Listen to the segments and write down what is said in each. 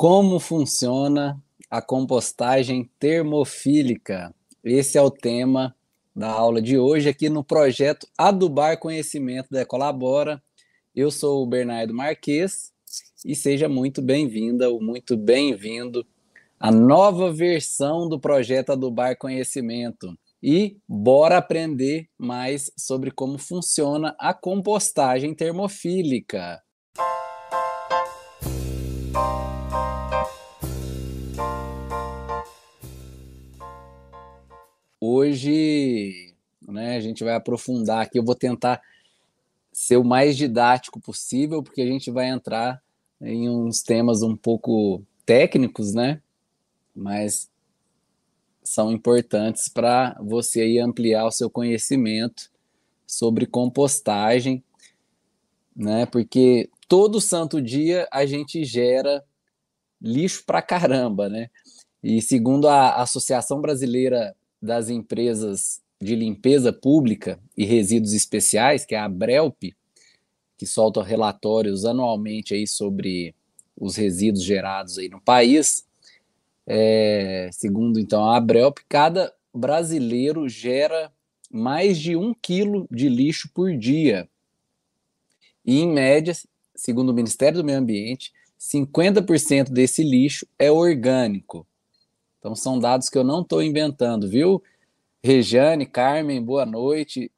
Como funciona a compostagem termofílica? Esse é o tema da aula de hoje aqui no projeto Adubar Conhecimento da Ecolabora. Eu sou o Bernardo Marques e seja muito bem-vinda ou muito bem-vindo à nova versão do projeto Adubar Conhecimento. E bora aprender mais sobre como funciona a compostagem termofílica. Hoje, né, a gente vai aprofundar aqui, eu vou tentar ser o mais didático possível, porque a gente vai entrar em uns temas um pouco técnicos, né? Mas são importantes para você aí ampliar o seu conhecimento sobre compostagem, né? Porque todo santo dia a gente gera lixo para caramba, né? E segundo a Associação Brasileira das Empresas de Limpeza Pública e Resíduos Especiais, que é a ABRELP, que solta relatórios anualmente aí sobre os resíduos gerados aí no país, é, segundo então a Abrelp, cada brasileiro gera mais de um quilo de lixo por dia. E, em média, segundo o Ministério do Meio Ambiente, 50% desse lixo é orgânico. Então, são dados que eu não estou inventando, viu? Rejane, Carmen, boa noite.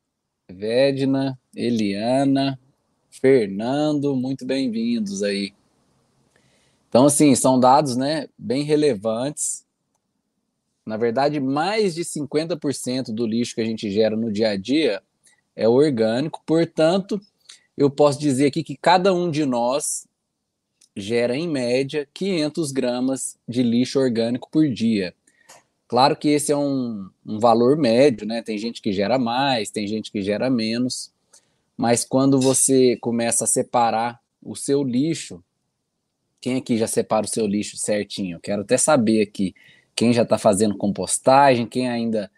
Vedna, Eliana, Fernando, muito bem-vindos aí. Então, assim, são dados né, bem relevantes. Na verdade, mais de 50% do lixo que a gente gera no dia a dia é orgânico, portanto, eu posso dizer aqui que cada um de nós gera, em média, 500 gramas de lixo orgânico por dia. Claro que esse é um, um valor médio, né? Tem gente que gera mais, tem gente que gera menos, mas quando você começa a separar o seu lixo quem aqui já separa o seu lixo certinho? quero até saber aqui quem já está fazendo compostagem, quem ainda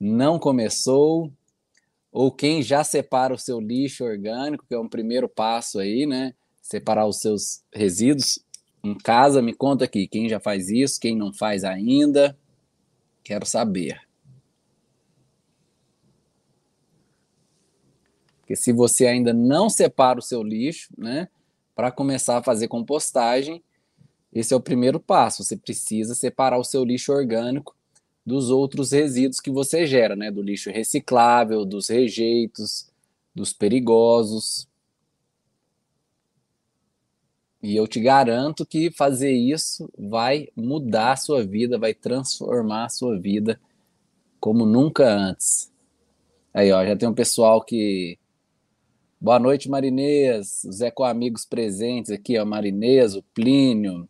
não começou, ou quem já separa o seu lixo orgânico, que é um primeiro passo aí, né? Separar os seus resíduos em casa. Me conta aqui, quem já faz isso, quem não faz ainda. Quero saber. Porque se você ainda não separa o seu lixo, né? para começar a fazer compostagem, esse é o primeiro passo. Você precisa separar o seu lixo orgânico dos outros resíduos que você gera, né? Do lixo reciclável, dos rejeitos, dos perigosos. E eu te garanto que fazer isso vai mudar a sua vida, vai transformar a sua vida como nunca antes. Aí, ó, já tem um pessoal que Boa noite, Marinês. Os eco-amigos presentes aqui, ó, Marinês, o Plínio.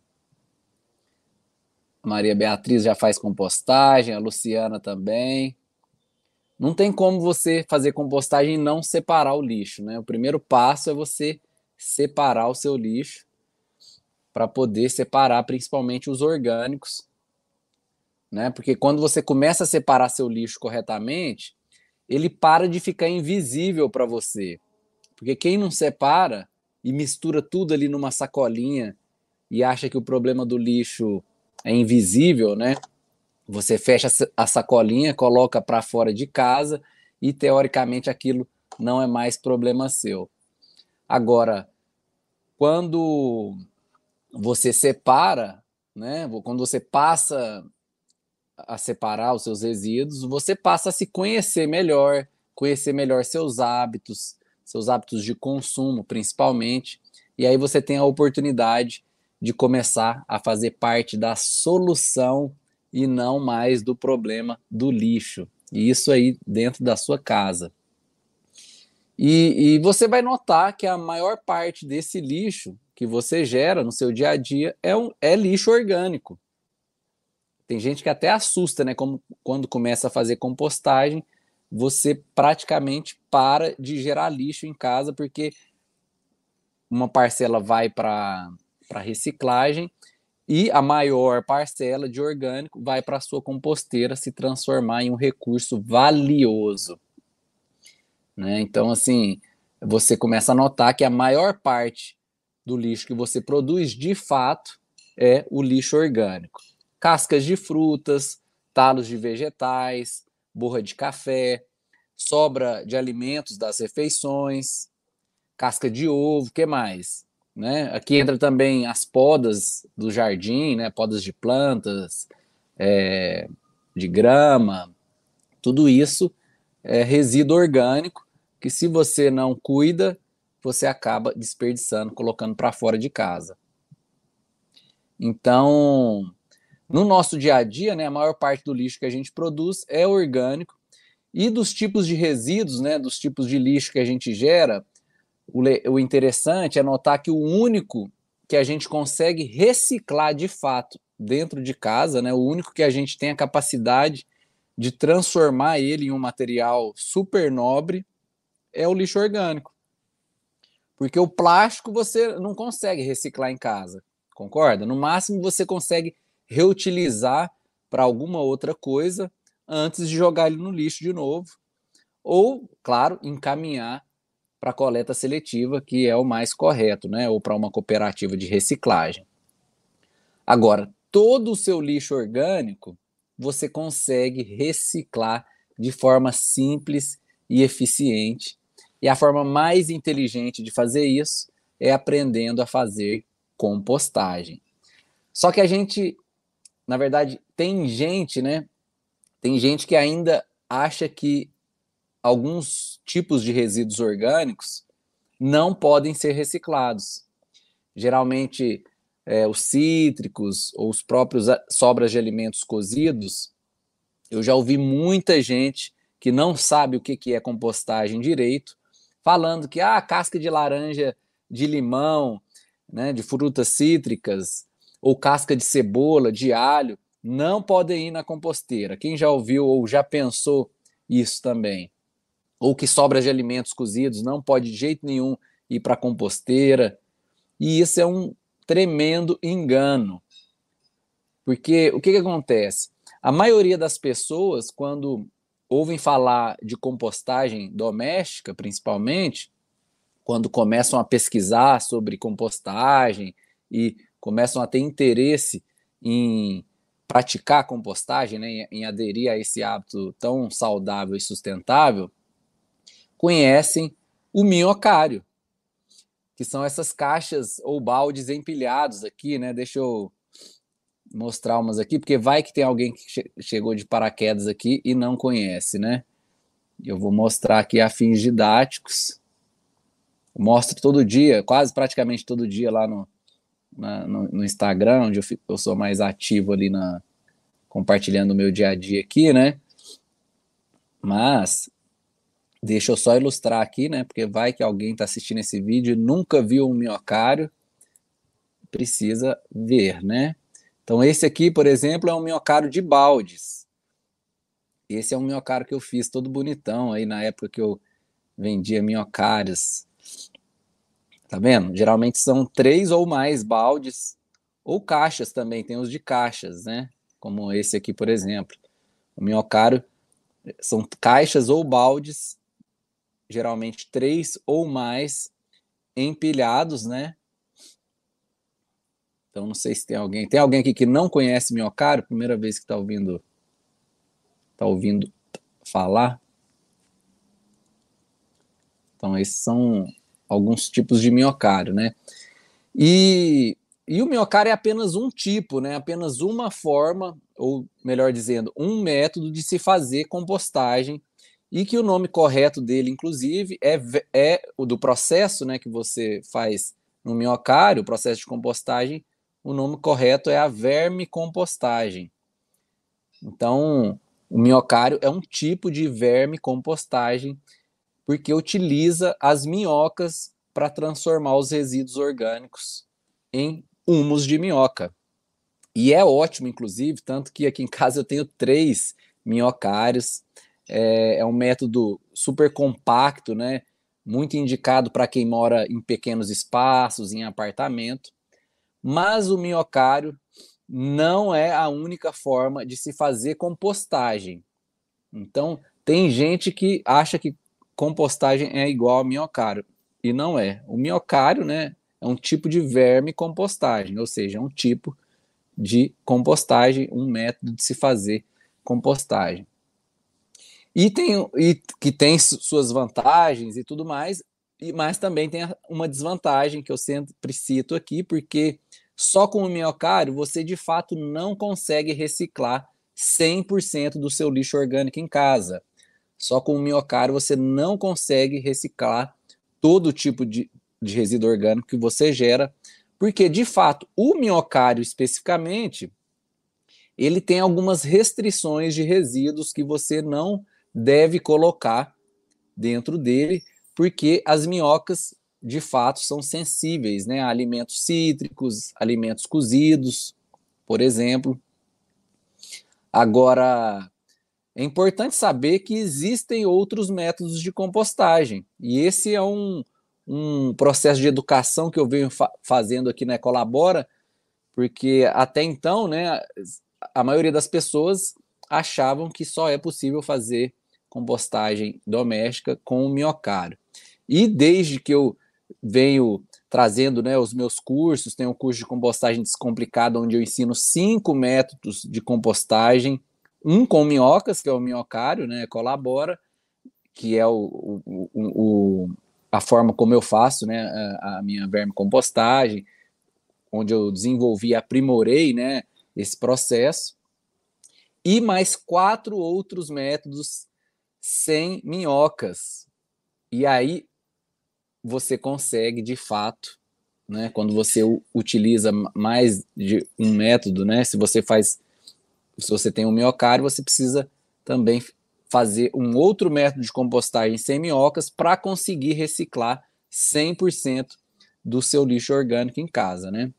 Maria Beatriz já faz compostagem, a Luciana também. Não tem como você fazer compostagem e não separar o lixo, né? O primeiro passo é você separar o seu lixo para poder separar principalmente os orgânicos, né? Porque quando você começa a separar seu lixo corretamente, ele para de ficar invisível para você. Porque quem não separa e mistura tudo ali numa sacolinha e acha que o problema do lixo é invisível, né? Você fecha a sacolinha, coloca para fora de casa e teoricamente aquilo não é mais problema seu. Agora, quando você separa, né? Quando você passa a separar os seus resíduos, você passa a se conhecer melhor, conhecer melhor seus hábitos, seus hábitos de consumo, principalmente, e aí você tem a oportunidade de começar a fazer parte da solução e não mais do problema do lixo. E isso aí dentro da sua casa. E, e, você vai notar que a maior parte desse lixo que você gera no seu dia a dia é, um, é lixo orgânico. Tem gente que até assusta, né? Como quando começa a fazer compostagem, você praticamente para de gerar lixo em casa, porque uma parcela vai para reciclagem e a maior parcela de orgânico vai para a sua composteira se transformar em um recurso valioso. Né? Então, assim, você começa a notar que a maior parte do lixo que você produz, de fato, é o lixo orgânico. Cascas de frutas, talos de vegetais, borra de café, sobra de alimentos das refeições, casca de ovo, que mais? Né? Aqui entra também as podas do jardim, né? podas de plantas, é, de grama, tudo isso é resíduo orgânico que se você não cuida, você acaba desperdiçando, colocando para fora de casa. Então, no nosso dia a dia, né, a maior parte do lixo que a gente produz é orgânico e dos tipos de resíduos, né, dos tipos de lixo que a gente gera, o, o interessante é notar que o único que a gente consegue reciclar de fato dentro de casa, né, o único que a gente tem a capacidade de transformar ele em um material super nobre é o lixo orgânico. Porque o plástico você não consegue reciclar em casa, concorda? No máximo você consegue reutilizar para alguma outra coisa antes de jogar ele no lixo de novo. Ou, claro, encaminhar para coleta seletiva, que é o mais correto, né? Ou para uma cooperativa de reciclagem. Agora, todo o seu lixo orgânico você consegue reciclar de forma simples e eficiente. E a forma mais inteligente de fazer isso é aprendendo a fazer compostagem. Só que a gente, na verdade, tem gente, né? Tem gente que ainda acha que alguns tipos de resíduos orgânicos não podem ser reciclados. Geralmente, é, os cítricos ou os próprios sobras de alimentos cozidos, eu já ouvi muita gente que não sabe o que, que é compostagem direito, falando que ah, casca de laranja, de limão, né, de frutas cítricas, ou casca de cebola, de alho, não podem ir na composteira. Quem já ouviu ou já pensou isso também? ou que sobras de alimentos cozidos não pode de jeito nenhum ir para a composteira. E isso é um tremendo engano. Porque o que, que acontece? A maioria das pessoas, quando ouvem falar de compostagem doméstica, principalmente, quando começam a pesquisar sobre compostagem e começam a ter interesse em praticar compostagem, né, em aderir a esse hábito tão saudável e sustentável, conhecem o minhocário, que são essas caixas ou baldes empilhados aqui, né? Deixa eu mostrar umas aqui, porque vai que tem alguém que che chegou de paraquedas aqui e não conhece, né? Eu vou mostrar aqui a fins didáticos. Mostro todo dia, quase praticamente todo dia lá no, na, no, no, Instagram, onde eu, fico, eu sou mais ativo ali na compartilhando o meu dia a dia aqui, né? Mas Deixa eu só ilustrar aqui, né? Porque vai que alguém está assistindo esse vídeo e nunca viu um minhocário, precisa ver, né? Então, esse aqui, por exemplo, é um minhocário de baldes. Esse é um minhocário que eu fiz todo bonitão aí na época que eu vendia minhocários. Tá vendo? Geralmente são três ou mais baldes, ou caixas também, tem os de caixas, né? Como esse aqui, por exemplo. O minhocário são caixas ou baldes geralmente três ou mais empilhados, né? Então não sei se tem alguém. Tem alguém aqui que não conhece minhocário? Primeira vez que está ouvindo, tá ouvindo falar. Então esses são alguns tipos de minhocário, né? E, e o minhocário é apenas um tipo, né? Apenas uma forma, ou melhor dizendo, um método de se fazer compostagem e que o nome correto dele, inclusive, é, é o do processo né, que você faz no minhocário, o processo de compostagem, o nome correto é a vermicompostagem. Então, o minhocário é um tipo de vermicompostagem porque utiliza as minhocas para transformar os resíduos orgânicos em humus de minhoca. E é ótimo, inclusive, tanto que aqui em casa eu tenho três minhocários é, é um método super compacto, né? Muito indicado para quem mora em pequenos espaços, em apartamento. Mas o minhocário não é a única forma de se fazer compostagem. Então, tem gente que acha que compostagem é igual ao minhocário, e não é. O minhocário, né, é um tipo de verme compostagem, ou seja, é um tipo de compostagem, um método de se fazer compostagem. E tem e que tem suas vantagens e tudo mais, mas também tem uma desvantagem que eu sempre cito aqui, porque só com o miocário você de fato não consegue reciclar 100% do seu lixo orgânico em casa. Só com o miocário você não consegue reciclar todo tipo de, de resíduo orgânico que você gera, porque de fato o miocário especificamente ele tem algumas restrições de resíduos que você não deve colocar dentro dele, porque as minhocas de fato são sensíveis né, a alimentos cítricos, alimentos cozidos, por exemplo. Agora, é importante saber que existem outros métodos de compostagem, e esse é um, um processo de educação que eu venho fa fazendo aqui na Colabora, porque até então, né, a maioria das pessoas achavam que só é possível fazer compostagem doméstica com o miocário. E desde que eu venho trazendo né, os meus cursos, tem um curso de compostagem descomplicada, onde eu ensino cinco métodos de compostagem, um com minhocas, que é o minhocário, né, colabora, que é o, o, o, a forma como eu faço né, a, a minha verme compostagem, onde eu desenvolvi, aprimorei né, esse processo, e mais quatro outros métodos sem minhocas. E aí você consegue, de fato, né, quando você utiliza mais de um método, né, se você faz, se você tem um miocário, você precisa também fazer um outro método de compostagem sem minhocas para conseguir reciclar 100% do seu lixo orgânico em casa, né?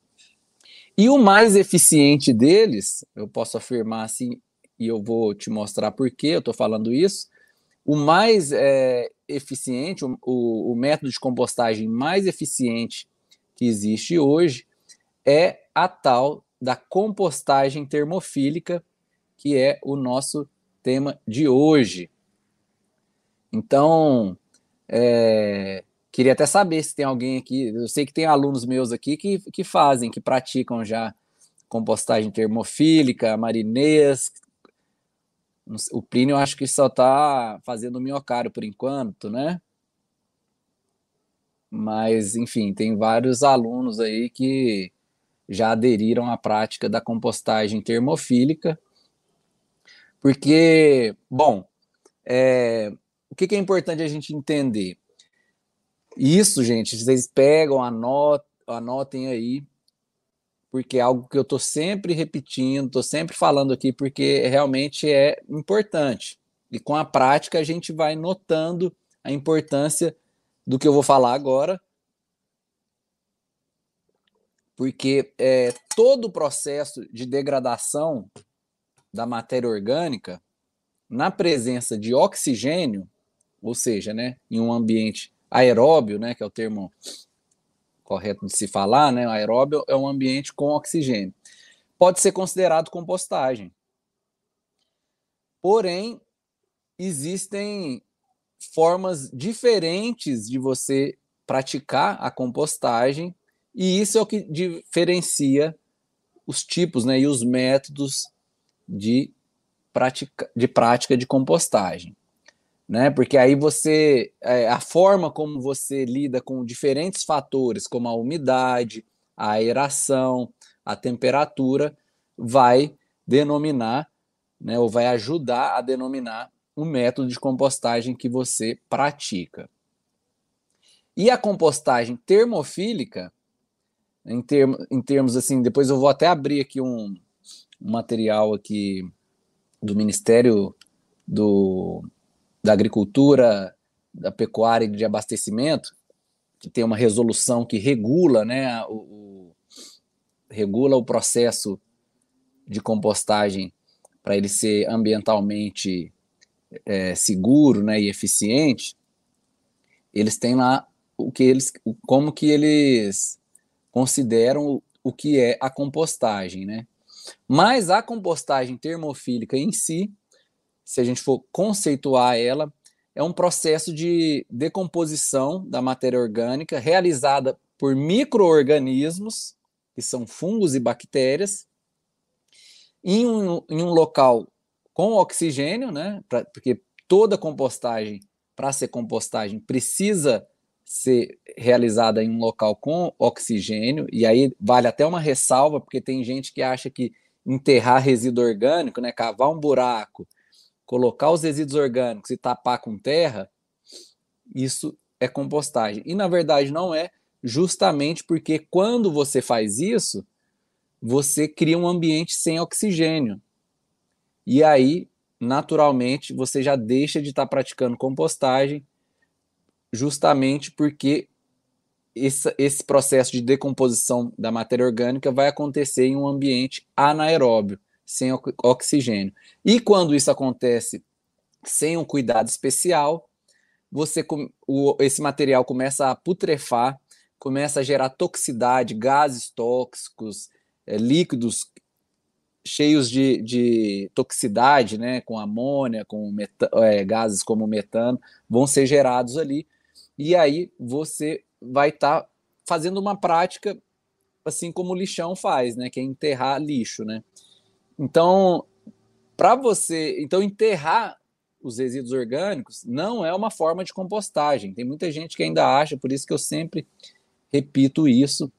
E o mais eficiente deles, eu posso afirmar assim, e eu vou te mostrar por que eu estou falando isso, o mais é, eficiente, o, o, o método de compostagem mais eficiente que existe hoje é a tal da compostagem termofílica, que é o nosso tema de hoje. Então, é, queria até saber se tem alguém aqui. Eu sei que tem alunos meus aqui que, que fazem, que praticam já compostagem termofílica, marinês, o Plínio acho que só está fazendo miocário por enquanto, né? Mas, enfim, tem vários alunos aí que já aderiram à prática da compostagem termofílica, porque, bom, é, o que, que é importante a gente entender? Isso, gente, vocês pegam, anotem, anotem aí, porque é algo que eu estou sempre repetindo, estou sempre falando aqui, porque realmente é importante. E com a prática a gente vai notando a importância do que eu vou falar agora, porque é, todo o processo de degradação da matéria orgânica, na presença de oxigênio, ou seja, né, em um ambiente aeróbio, né, que é o termo correto de se falar, né? Aeróbio é um ambiente com oxigênio. Pode ser considerado compostagem. Porém, existem formas diferentes de você praticar a compostagem, e isso é o que diferencia os tipos né, e os métodos de prática, de prática de compostagem né? Porque aí você é, a forma como você lida com diferentes fatores, como a umidade, a aeração, a temperatura, vai denominar, né? Ou vai ajudar a denominar o método de compostagem que você pratica. E a compostagem termofílica, em, termo, em termos assim, depois eu vou até abrir aqui um, um material aqui do Ministério do da agricultura, da pecuária e de abastecimento, que tem uma resolução que regula, né, o, o regula o processo de compostagem para ele ser ambientalmente é, seguro, né, e eficiente. Eles têm lá o que eles, como que eles consideram o, o que é a compostagem, né? Mas a compostagem termofílica em si, se a gente for conceituar ela, é um processo de decomposição da matéria orgânica realizada por microorganismos, que são fungos e bactérias, em um, em um local com oxigênio, né? Pra, porque toda compostagem, para ser compostagem, precisa ser realizada em um local com oxigênio, e aí vale até uma ressalva, porque tem gente que acha que enterrar resíduo orgânico, né, cavar um buraco, colocar os resíduos orgânicos e tapar com terra, isso é compostagem. E na verdade não é, justamente porque quando você faz isso, você cria um ambiente sem oxigênio. E aí, naturalmente, você já deixa de estar praticando compostagem justamente porque esse, esse processo de decomposição da matéria orgânica vai acontecer em um ambiente anaeróbio, sem oxigênio. E quando isso acontece sem um cuidado especial, você o, esse material começa a putrefar, começa a gerar toxicidade, gases tóxicos, é, líquidos cheios de, de toxicidade, né, com amônia, com é, gases como metano, vão ser gerados ali e aí você vai estar tá fazendo uma prática assim como o lixão faz, né? Que é enterrar lixo, né? Então, para você, então enterrar os resíduos orgânicos não é uma forma de compostagem. Tem muita gente que ainda acha, por isso que eu sempre repito isso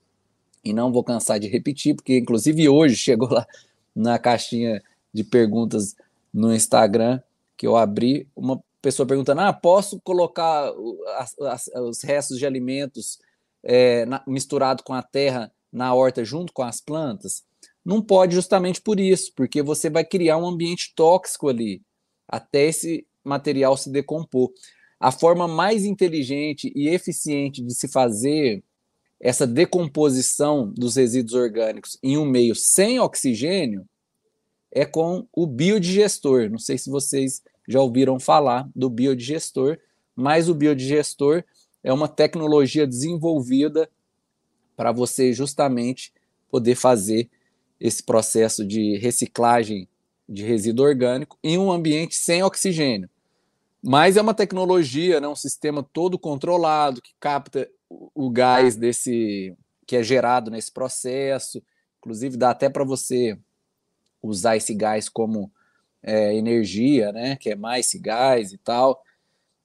e não vou cansar de repetir, porque inclusive hoje chegou lá na caixinha de perguntas no Instagram que eu abri uma pessoa perguntando: ah, posso colocar as, as, os restos de alimentos é, na, misturado com a terra na horta junto com as plantas? Não pode, justamente por isso, porque você vai criar um ambiente tóxico ali, até esse material se decompor. A forma mais inteligente e eficiente de se fazer essa decomposição dos resíduos orgânicos em um meio sem oxigênio é com o biodigestor. Não sei se vocês já ouviram falar do biodigestor, mas o biodigestor é uma tecnologia desenvolvida para você justamente poder fazer esse processo de reciclagem de resíduo orgânico em um ambiente sem oxigênio. Mas é uma tecnologia, né, um sistema todo controlado que capta o gás desse que é gerado nesse processo. Inclusive dá até para você usar esse gás como é, energia, né, que é mais gás e tal.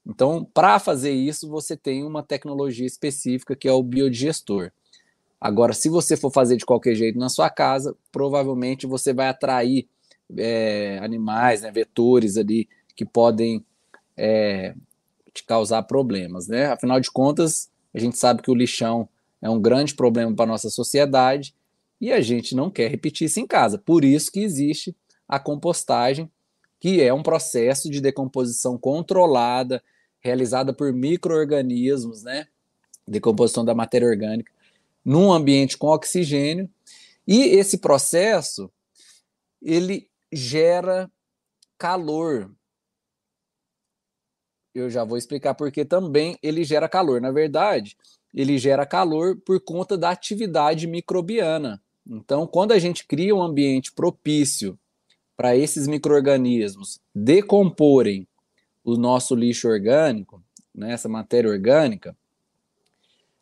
Então, para fazer isso, você tem uma tecnologia específica que é o biodigestor. Agora, se você for fazer de qualquer jeito na sua casa, provavelmente você vai atrair é, animais, né, vetores ali que podem é, te causar problemas, né? Afinal de contas, a gente sabe que o lixão é um grande problema para nossa sociedade e a gente não quer repetir isso em casa. Por isso que existe a compostagem, que é um processo de decomposição controlada, realizada por micro-organismos, né? Decomposição da matéria orgânica, num ambiente com oxigênio. E esse processo, ele gera calor. Eu já vou explicar porque também ele gera calor. Na verdade, ele gera calor por conta da atividade microbiana. Então, quando a gente cria um ambiente propício para esses micro-organismos decomporem o nosso lixo orgânico, né, essa matéria orgânica,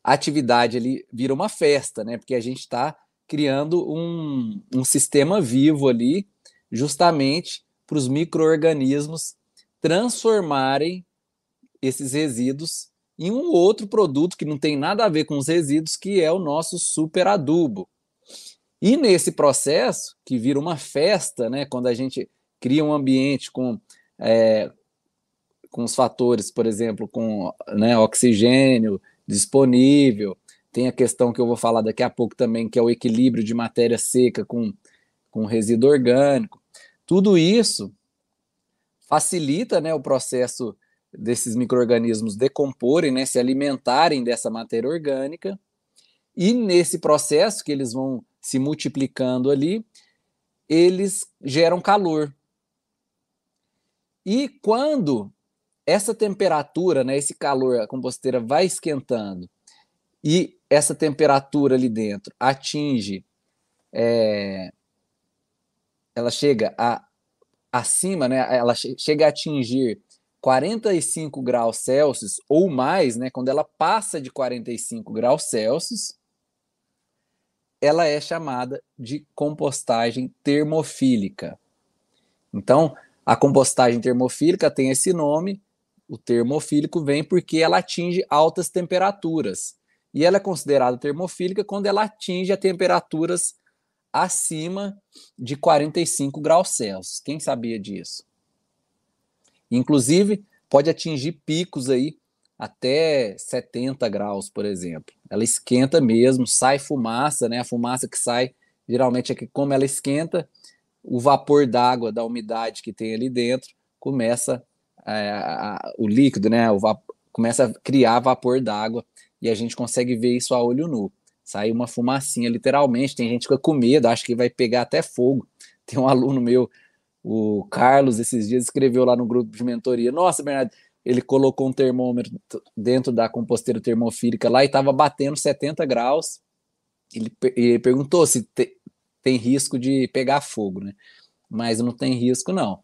a atividade ali vira uma festa, né? Porque a gente está criando um, um sistema vivo ali, justamente para os micro-organismos transformarem esses resíduos em um outro produto que não tem nada a ver com os resíduos, que é o nosso super adubo. E nesse processo, que vira uma festa, né, quando a gente cria um ambiente com, é, com os fatores, por exemplo, com né, oxigênio disponível, tem a questão que eu vou falar daqui a pouco também, que é o equilíbrio de matéria seca com, com resíduo orgânico. Tudo isso facilita né, o processo desses micro-organismos decomporem, né, se alimentarem dessa matéria orgânica, e nesse processo que eles vão se multiplicando ali, eles geram calor. E quando essa temperatura, né, esse calor, a composteira vai esquentando e essa temperatura ali dentro atinge, é, ela chega a acima, né, ela chega a atingir 45 graus Celsius ou mais, né, quando ela passa de 45 graus Celsius, ela é chamada de compostagem termofílica. Então, a compostagem termofílica tem esse nome, o termofílico vem porque ela atinge altas temperaturas. E ela é considerada termofílica quando ela atinge a temperaturas acima de 45 graus Celsius. Quem sabia disso? Inclusive, pode atingir picos aí até 70 graus, por exemplo. Ela esquenta mesmo, sai fumaça, né? A fumaça que sai, geralmente é que como ela esquenta, o vapor d'água da umidade que tem ali dentro começa é, a, o líquido, né? O começa a criar vapor d'água e a gente consegue ver isso a olho nu. Sai uma fumacinha, literalmente. Tem gente que fica com medo, acha que vai pegar até fogo. Tem um aluno meu, o Carlos, esses dias escreveu lá no grupo de mentoria: Nossa, Bernardo, ele colocou um termômetro dentro da composteira termofílica lá e estava batendo 70 graus. Ele, ele perguntou se te, tem risco de pegar fogo, né? Mas não tem risco, não.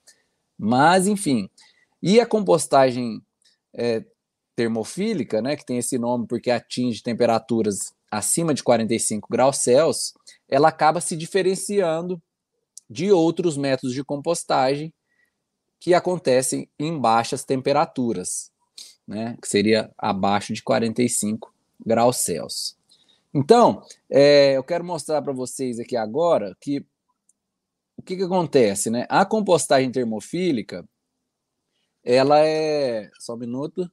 Mas, enfim. E a compostagem é, termofílica, né, que tem esse nome porque atinge temperaturas acima de 45 graus Celsius, ela acaba se diferenciando de outros métodos de compostagem que acontecem em baixas temperaturas, né, que seria abaixo de 45 graus Celsius. Então, é, eu quero mostrar para vocês aqui agora que o que, que acontece, né? A compostagem termofílica, ela é. Só um minuto.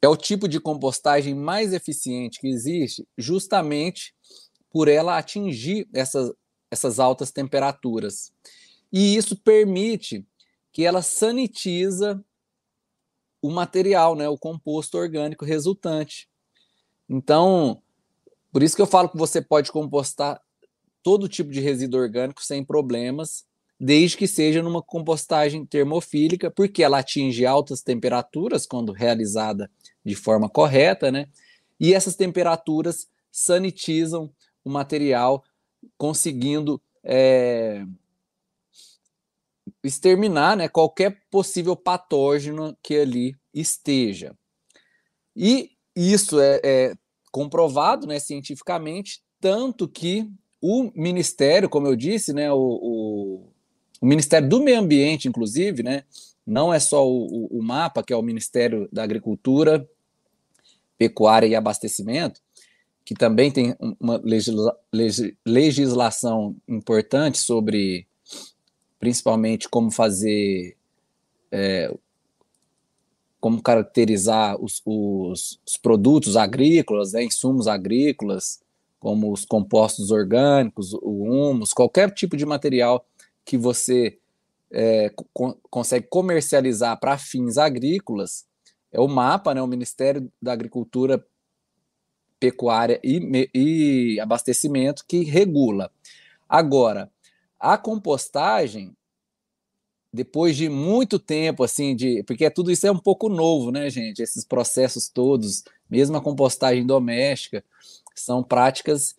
É o tipo de compostagem mais eficiente que existe, justamente por ela atingir essas, essas altas temperaturas. E isso permite que ela sanitiza o material, né, o composto orgânico resultante. Então, por isso que eu falo que você pode compostar todo tipo de resíduo orgânico sem problemas, desde que seja numa compostagem termofílica, porque ela atinge altas temperaturas quando realizada de forma correta, né? E essas temperaturas sanitizam o material, conseguindo é, exterminar né, qualquer possível patógeno que ali esteja. E isso é, é comprovado né, cientificamente, tanto que o Ministério, como eu disse, né, o, o, o Ministério do Meio Ambiente, inclusive, né, não é só o, o, MAPA, que é o Ministério da Agricultura, Pecuária e Abastecimento, que também tem uma legisla, legislação importante sobre principalmente como fazer, é, como caracterizar os, os, os produtos agrícolas, né, insumos agrícolas, como os compostos orgânicos, o humus, qualquer tipo de material que você é, co consegue comercializar para fins agrícolas, é o MAPA, né, o Ministério da Agricultura, Pecuária e, e Abastecimento, que regula. Agora, a compostagem, depois de muito tempo, assim, de. Porque tudo isso é um pouco novo, né, gente? Esses processos todos, mesmo a compostagem doméstica, são práticas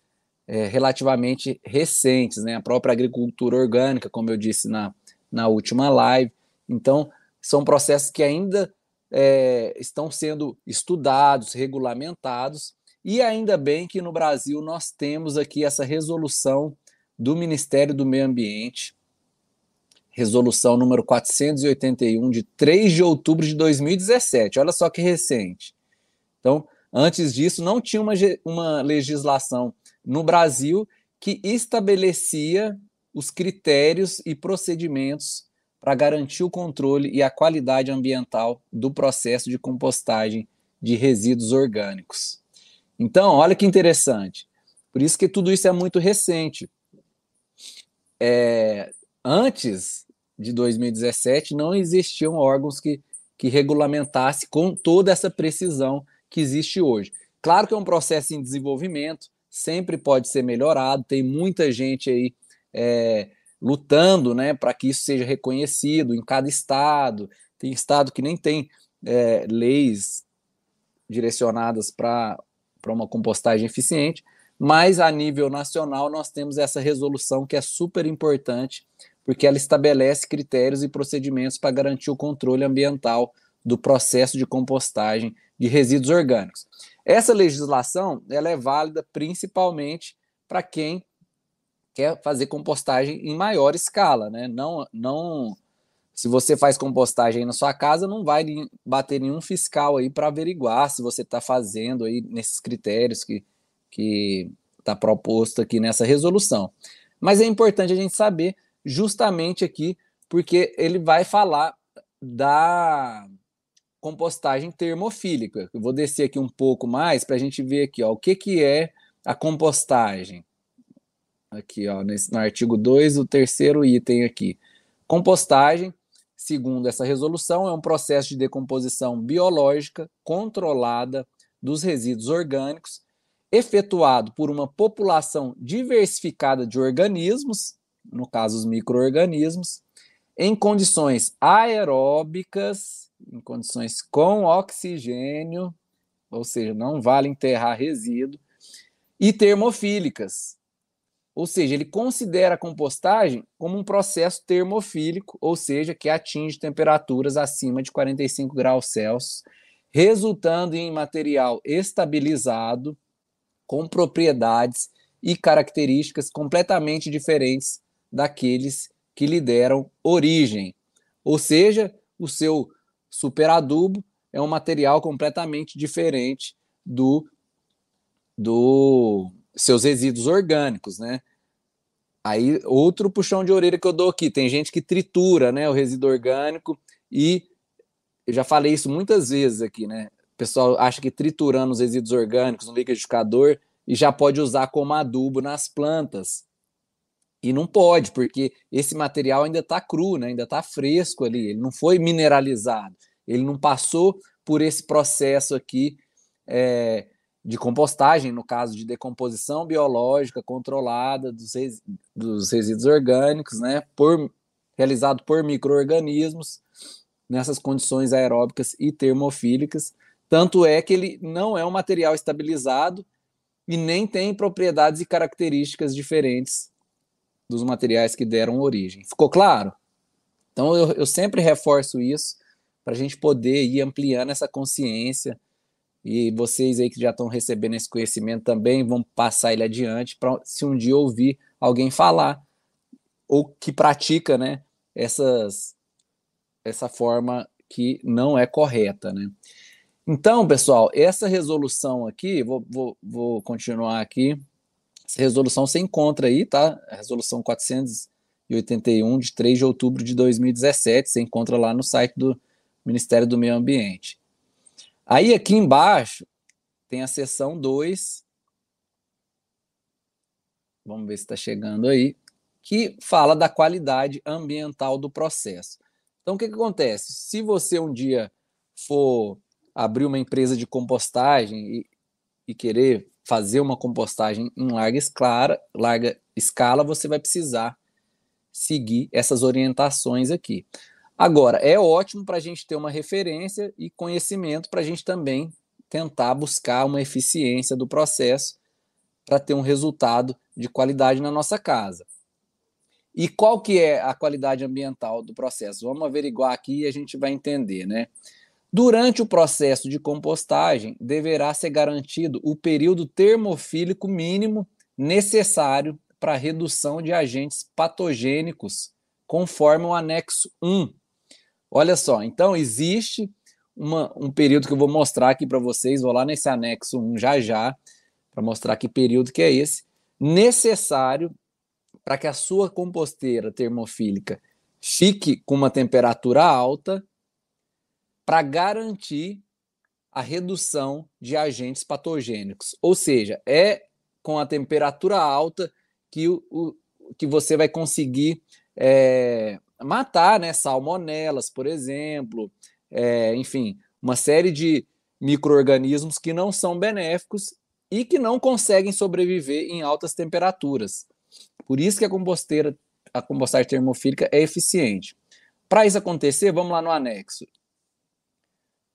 é, relativamente recentes, né? A própria agricultura orgânica, como eu disse na, na última live. Então, são processos que ainda é, estão sendo estudados, regulamentados, e ainda bem que no Brasil nós temos aqui essa resolução do Ministério do Meio Ambiente, resolução número 481, de 3 de outubro de 2017. Olha só que recente. Então, antes disso, não tinha uma, uma legislação no Brasil que estabelecia os critérios e procedimentos para garantir o controle e a qualidade ambiental do processo de compostagem de resíduos orgânicos. Então, olha que interessante. Por isso que tudo isso é muito recente é, antes de 2017 não existiam órgãos que, que regulamentassem com toda essa precisão que existe hoje. Claro que é um processo em desenvolvimento, sempre pode ser melhorado, tem muita gente aí é, lutando né, para que isso seja reconhecido em cada estado. Tem estado que nem tem é, leis direcionadas para uma compostagem eficiente, mas a nível nacional nós temos essa resolução que é super importante, porque ela estabelece critérios e procedimentos para garantir o controle ambiental do processo de compostagem de resíduos orgânicos. Essa legislação ela é válida principalmente para quem quer fazer compostagem em maior escala, né? Não, não se você faz compostagem na sua casa, não vai bater nenhum fiscal aí para averiguar se você está fazendo aí nesses critérios que que está proposto aqui nessa resolução. Mas é importante a gente saber justamente aqui porque ele vai falar da compostagem termofílica. Eu vou descer aqui um pouco mais para a gente ver aqui, ó, o que, que é a compostagem. Aqui, ó, nesse, no artigo 2, o terceiro item aqui. Compostagem, segundo essa resolução, é um processo de decomposição biológica controlada dos resíduos orgânicos, efetuado por uma população diversificada de organismos, no caso os microorganismos, em condições aeróbicas, em condições com oxigênio, ou seja, não vale enterrar resíduo, e termofílicas, ou seja, ele considera a compostagem como um processo termofílico, ou seja, que atinge temperaturas acima de 45 graus Celsius, resultando em material estabilizado com propriedades e características completamente diferentes daqueles que lhe deram origem. Ou seja, o seu superadubo é um material completamente diferente do do seus resíduos orgânicos, né? Aí outro puxão de orelha que eu dou aqui, tem gente que tritura, né, o resíduo orgânico e eu já falei isso muitas vezes aqui, né? O pessoal acha que triturando os resíduos orgânicos no liquidificador e já pode usar como adubo nas plantas. E não pode, porque esse material ainda está cru, né? ainda está fresco ali, ele não foi mineralizado, ele não passou por esse processo aqui é, de compostagem, no caso de decomposição biológica controlada dos, res, dos resíduos orgânicos, né? por, realizado por micro-organismos nessas condições aeróbicas e termofílicas. Tanto é que ele não é um material estabilizado e nem tem propriedades e características diferentes dos materiais que deram origem. Ficou claro? Então eu, eu sempre reforço isso para a gente poder ir ampliando essa consciência e vocês aí que já estão recebendo esse conhecimento também vão passar ele adiante para se um dia ouvir alguém falar ou que pratica, né, essas essa forma que não é correta, né? Então, pessoal, essa resolução aqui, vou, vou, vou continuar aqui. Essa resolução você encontra aí, tá? A resolução 481 de 3 de outubro de 2017, você encontra lá no site do Ministério do Meio Ambiente. Aí aqui embaixo tem a seção 2. Vamos ver se está chegando aí, que fala da qualidade ambiental do processo. Então, o que, que acontece? Se você um dia for abrir uma empresa de compostagem e, e querer fazer uma compostagem em larga escala, larga escala, você vai precisar seguir essas orientações aqui. Agora, é ótimo para a gente ter uma referência e conhecimento para a gente também tentar buscar uma eficiência do processo para ter um resultado de qualidade na nossa casa. E qual que é a qualidade ambiental do processo? Vamos averiguar aqui e a gente vai entender, né? Durante o processo de compostagem, deverá ser garantido o período termofílico mínimo necessário para redução de agentes patogênicos, conforme o anexo 1. Olha só, então existe uma, um período que eu vou mostrar aqui para vocês, vou lá nesse anexo 1 já já, para mostrar que período que é esse, necessário para que a sua composteira termofílica fique com uma temperatura alta para garantir a redução de agentes patogênicos. Ou seja, é com a temperatura alta que, o, o que você vai conseguir é, matar né, salmonelas, por exemplo, é, enfim, uma série de micro-organismos que não são benéficos e que não conseguem sobreviver em altas temperaturas. Por isso que a composteira, a compostagem termofílica é eficiente. Para isso acontecer, vamos lá no anexo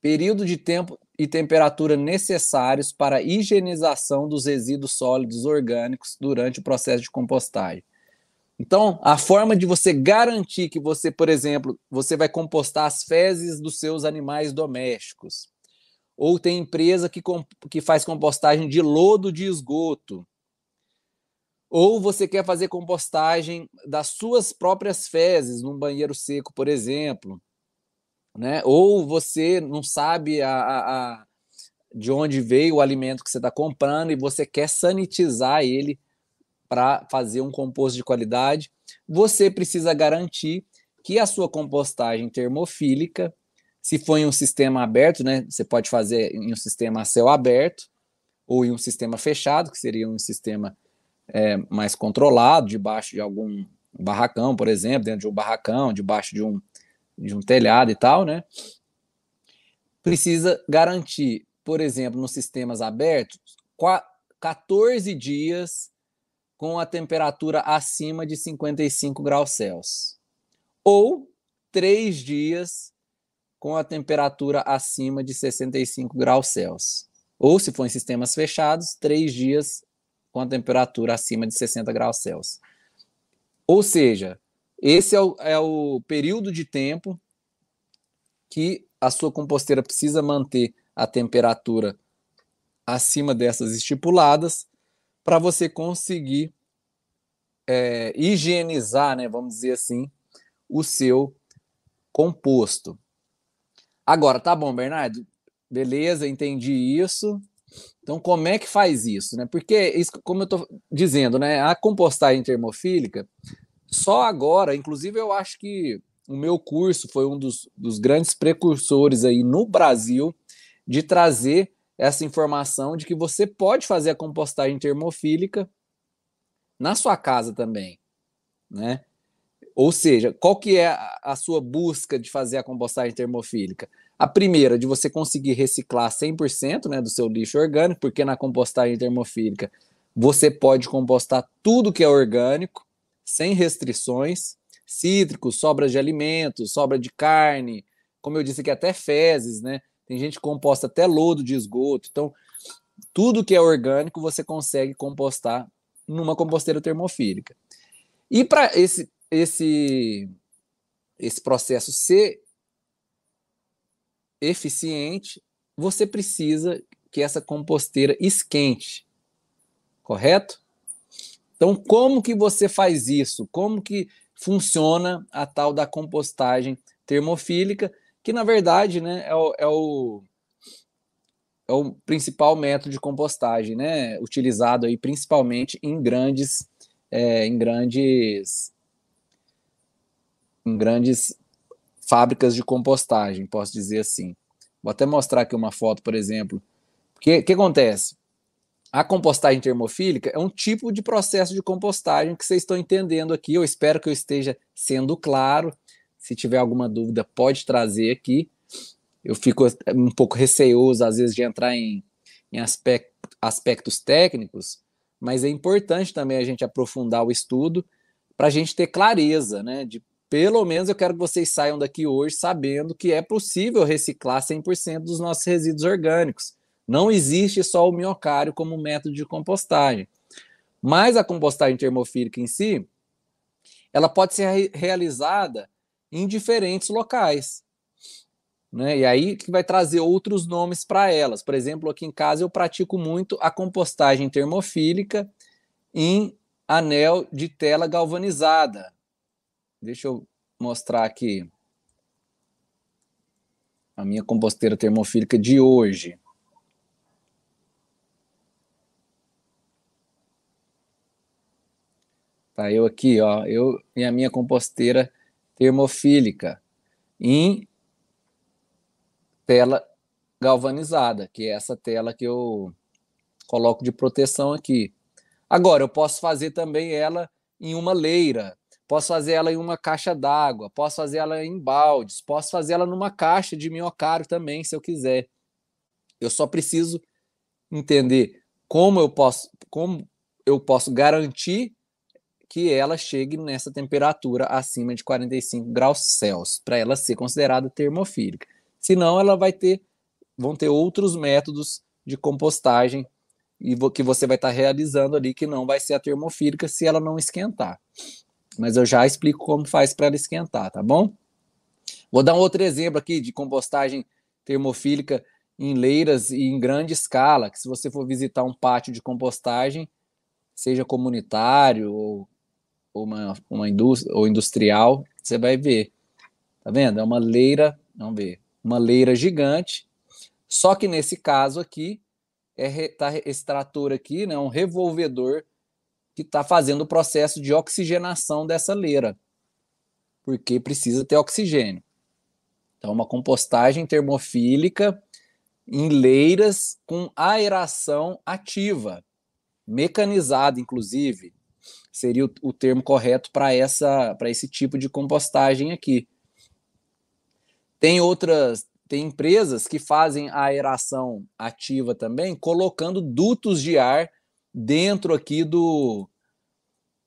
período de tempo e temperatura necessários para a higienização dos resíduos sólidos orgânicos durante o processo de compostagem. Então, a forma de você garantir que você, por exemplo, você vai compostar as fezes dos seus animais domésticos, Ou tem empresa que, que faz compostagem de lodo de esgoto. Ou você quer fazer compostagem das suas próprias fezes num banheiro seco, por exemplo. Né? Ou você não sabe a, a, a de onde veio o alimento que você está comprando e você quer sanitizar ele para fazer um composto de qualidade, você precisa garantir que a sua compostagem termofílica, se for em um sistema aberto, né, você pode fazer em um sistema a céu aberto ou em um sistema fechado, que seria um sistema é, mais controlado, debaixo de algum barracão, por exemplo, dentro de um barracão, debaixo de um, de um telhado e tal, né? Precisa garantir por exemplo, nos sistemas abertos, 14 dias com a temperatura acima de 55 graus Celsius. Ou 3 dias com a temperatura acima de 65 graus Celsius. Ou, se for em sistemas fechados, 3 dias com a temperatura acima de 60 graus Celsius. Ou seja, esse é o, é o período de tempo que a sua composteira precisa manter a temperatura acima dessas estipuladas para você conseguir é, higienizar, né, vamos dizer assim, o seu composto. Agora, tá bom, Bernardo? Beleza, entendi isso. Então, como é que faz isso? Né? Porque, como eu estou dizendo, né, a compostagem termofílica, só agora, inclusive eu acho que o meu curso foi um dos, dos grandes precursores aí no Brasil de trazer essa informação de que você pode fazer a compostagem termofílica na sua casa também, né? Ou seja, qual que é a sua busca de fazer a compostagem termofílica? A primeira, de você conseguir reciclar 100% né, do seu lixo orgânico, porque na compostagem termofílica você pode compostar tudo que é orgânico, sem restrições, cítricos, sobras de alimentos, sobra de carne, como eu disse aqui, até fezes, né? tem gente que composta até lodo de esgoto. Então, tudo que é orgânico você consegue compostar numa composteira termofílica. E para esse, esse, esse processo ser eficiente, você precisa que essa composteira esquente, correto? Então, como que você faz isso? Como que funciona a tal da compostagem termofílica? que na verdade né, é, o, é, o, é o principal método de compostagem, né, utilizado aí principalmente em grandes, é, em grandes, em grandes fábricas de compostagem, posso dizer assim. Vou até mostrar aqui uma foto, por exemplo. O que, que acontece? A compostagem termofílica é um tipo de processo de compostagem que vocês estão entendendo aqui. Eu espero que eu esteja sendo claro. Se tiver alguma dúvida, pode trazer aqui. Eu fico um pouco receoso, às vezes, de entrar em, em aspect, aspectos técnicos, mas é importante também a gente aprofundar o estudo para a gente ter clareza, né? De pelo menos eu quero que vocês saiam daqui hoje sabendo que é possível reciclar 100% dos nossos resíduos orgânicos. Não existe só o miocário como método de compostagem. Mas a compostagem termofílica em si, ela pode ser realizada em diferentes locais. Né? E aí que vai trazer outros nomes para elas. Por exemplo, aqui em casa eu pratico muito a compostagem termofílica em anel de tela galvanizada. Deixa eu mostrar aqui a minha composteira termofílica de hoje. Tá eu aqui, ó, eu e a minha composteira termofílica em tela galvanizada, que é essa tela que eu coloco de proteção aqui. Agora, eu posso fazer também ela em uma leira, posso fazer ela em uma caixa d'água, posso fazer ela em baldes, posso fazer ela numa caixa de minhocário também, se eu quiser. Eu só preciso entender como eu posso, como eu posso garantir que ela chegue nessa temperatura acima de 45 graus Celsius, para ela ser considerada termofílica. Senão, ela vai ter, vão ter outros métodos de compostagem e que você vai estar tá realizando ali que não vai ser a termofílica se ela não esquentar. Mas eu já explico como faz para ela esquentar, tá bom? Vou dar um outro exemplo aqui de compostagem termofílica em leiras e em grande escala, que se você for visitar um pátio de compostagem, seja comunitário ou, uma, uma indústria ou industrial, você vai ver. Tá vendo? É uma leira, vamos ver, uma leira gigante. Só que nesse caso aqui, é tá, esse trator aqui, né, um revolvedor que está fazendo o processo de oxigenação dessa leira, porque precisa ter oxigênio. Então, uma compostagem termofílica em leiras com aeração ativa, mecanizada, inclusive, seria o, o termo correto para essa para esse tipo de compostagem aqui. Tem outras, tem empresas que fazem a aeração ativa também, colocando dutos de ar dentro aqui do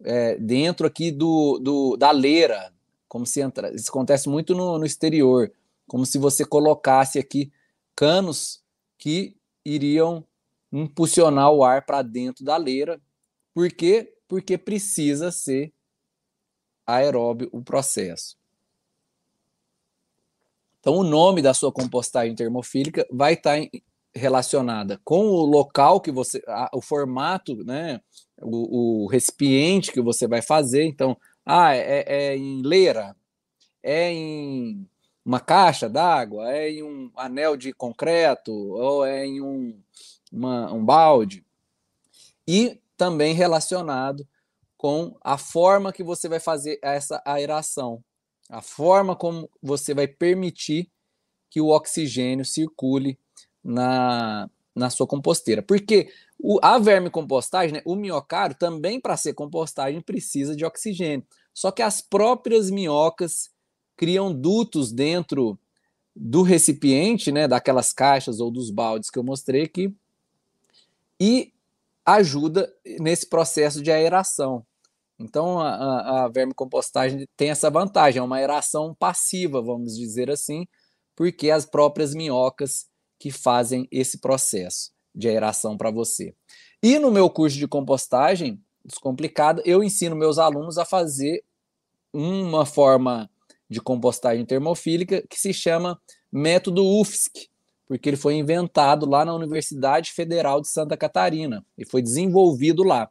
é, dentro aqui do, do da leira, como se entra, isso acontece muito no, no exterior, como se você colocasse aqui canos que iriam impulsionar o ar para dentro da leira. Por quê? Porque precisa ser aeróbio o processo. Então, o nome da sua compostagem termofílica vai estar tá relacionada com o local que você, o formato, né, o, o recipiente que você vai fazer. Então, ah, é, é em leira, é em uma caixa d'água, é em um anel de concreto, ou é em um, uma, um balde. E também relacionado com a forma que você vai fazer essa aeração, a forma como você vai permitir que o oxigênio circule na, na sua composteira. Porque o, a vermicompostagem, né, o minhocário, também para ser compostagem precisa de oxigênio. Só que as próprias minhocas criam dutos dentro do recipiente, né, daquelas caixas ou dos baldes que eu mostrei aqui, e ajuda nesse processo de aeração. Então, a, a, a vermicompostagem tem essa vantagem, é uma aeração passiva, vamos dizer assim, porque as próprias minhocas que fazem esse processo de aeração para você. E no meu curso de compostagem descomplicada, eu ensino meus alunos a fazer uma forma de compostagem termofílica que se chama método UFSC, porque ele foi inventado lá na Universidade Federal de Santa Catarina e foi desenvolvido lá.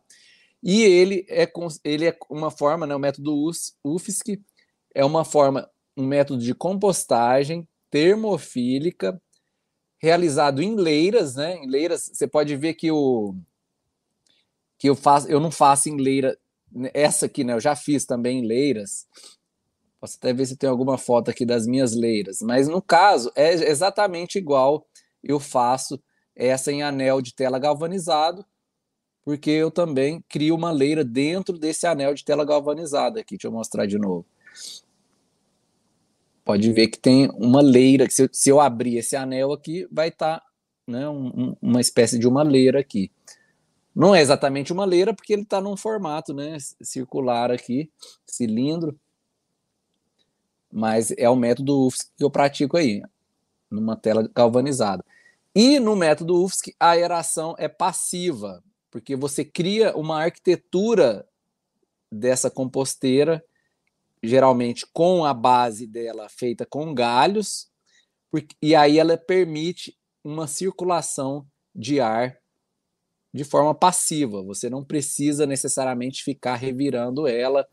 E ele é, ele é uma forma, né, o método UFSC é uma forma, um método de compostagem termofílica realizado em leiras, né? Em leiras, você pode ver que o que eu faço, eu não faço em leira essa aqui, né? Eu já fiz também em leiras. Posso até ver se tem alguma foto aqui das minhas leiras, mas no caso é exatamente igual eu faço essa em anel de tela galvanizado, porque eu também crio uma leira dentro desse anel de tela galvanizada aqui. Deixa eu mostrar de novo pode ver que tem uma leira, que se eu, se eu abrir esse anel aqui, vai estar tá, né, um, uma espécie de uma leira aqui. Não é exatamente uma leira, porque ele está num formato né, circular aqui, cilindro, mas é o método UFSC que eu pratico aí, numa tela galvanizada. E no método UFSC, a aeração é passiva, porque você cria uma arquitetura dessa composteira geralmente com a base dela feita com galhos, porque, e aí ela permite uma circulação de ar de forma passiva. Você não precisa necessariamente ficar revirando ela,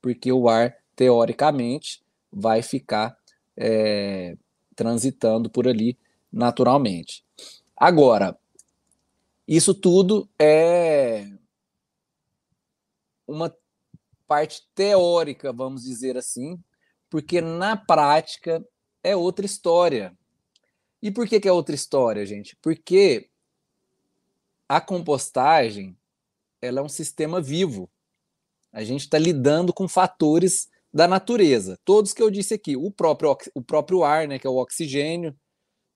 porque o ar, teoricamente, vai ficar é, transitando por ali naturalmente. Agora, isso tudo é uma parte teórica, vamos dizer assim, porque na prática é outra história. E por que, que é outra história, gente? Porque a compostagem ela é um sistema vivo. A gente está lidando com fatores da natureza, todos que eu disse aqui, o próprio, o próprio ar, né, que é o oxigênio,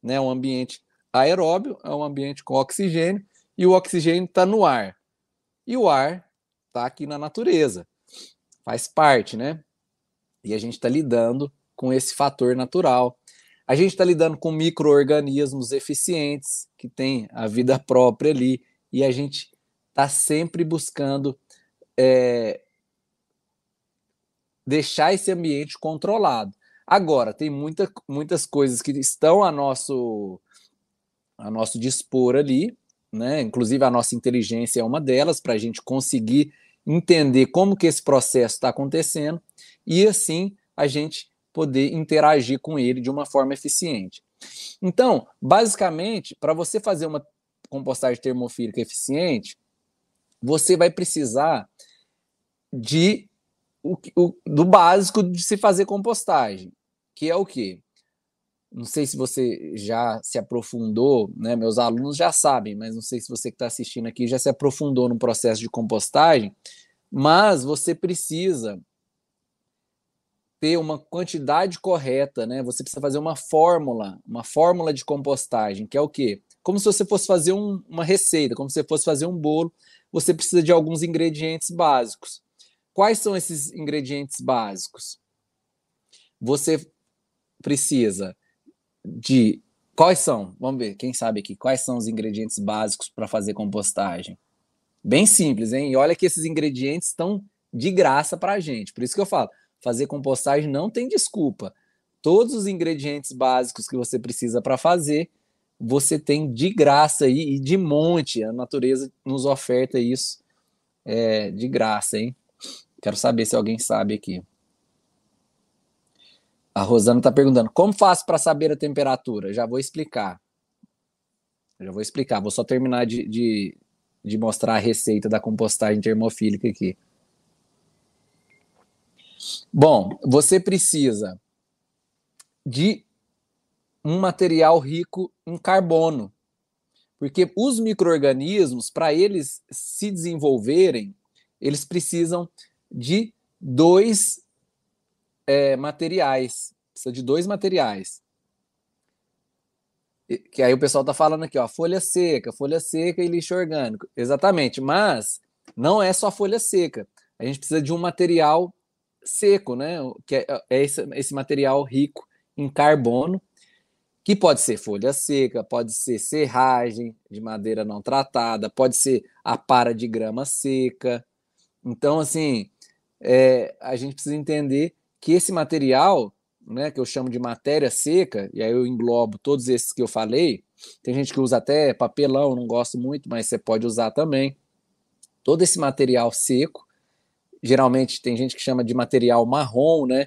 né, um ambiente aeróbio, é um ambiente com oxigênio, e o oxigênio está no ar. E o ar está aqui na natureza faz parte, né? E a gente está lidando com esse fator natural. A gente está lidando com micro-organismos eficientes, que têm a vida própria ali, e a gente está sempre buscando é, deixar esse ambiente controlado. Agora, tem muita, muitas coisas que estão a nosso a nosso dispor ali, né? Inclusive a nossa inteligência é uma delas para a gente conseguir entender como que esse processo está acontecendo e assim a gente poder interagir com ele de uma forma eficiente. Então, basicamente, para você fazer uma compostagem termofílica eficiente, você vai precisar de o, o, do básico de se fazer compostagem, que é o quê? Não sei se você já se aprofundou, né? Meus alunos já sabem, mas não sei se você que está assistindo aqui já se aprofundou no processo de compostagem, mas você precisa ter uma quantidade correta, né? Você precisa fazer uma fórmula, uma fórmula de compostagem, que é o quê? Como se você fosse fazer um, uma receita, como se você fosse fazer um bolo, você precisa de alguns ingredientes básicos. Quais são esses ingredientes básicos? Você precisa de quais são? Vamos ver, quem sabe aqui, quais são os ingredientes básicos para fazer compostagem? Bem simples, hein? E olha que esses ingredientes estão de graça para a gente. Por isso que eu falo, fazer compostagem não tem desculpa. Todos os ingredientes básicos que você precisa para fazer, você tem de graça aí e de monte. A natureza nos oferta isso é, de graça, hein? Quero saber se alguém sabe aqui. A Rosana está perguntando: como faço para saber a temperatura? Já vou explicar. Já vou explicar. Vou só terminar de, de, de mostrar a receita da compostagem termofílica aqui. Bom, você precisa de um material rico em carbono, porque os micro-organismos, para eles se desenvolverem, eles precisam de dois é, materiais. Precisa de dois materiais. Que aí o pessoal está falando aqui, ó, folha seca, folha seca e lixo orgânico. Exatamente, mas não é só folha seca. A gente precisa de um material seco, né? Que é, é esse, esse material rico em carbono, que pode ser folha seca, pode ser serragem de madeira não tratada, pode ser a para de grama seca. Então, assim, é, a gente precisa entender que esse material, né, que eu chamo de matéria seca, e aí eu englobo todos esses que eu falei, tem gente que usa até papelão, não gosto muito, mas você pode usar também. Todo esse material seco, geralmente tem gente que chama de material marrom, né?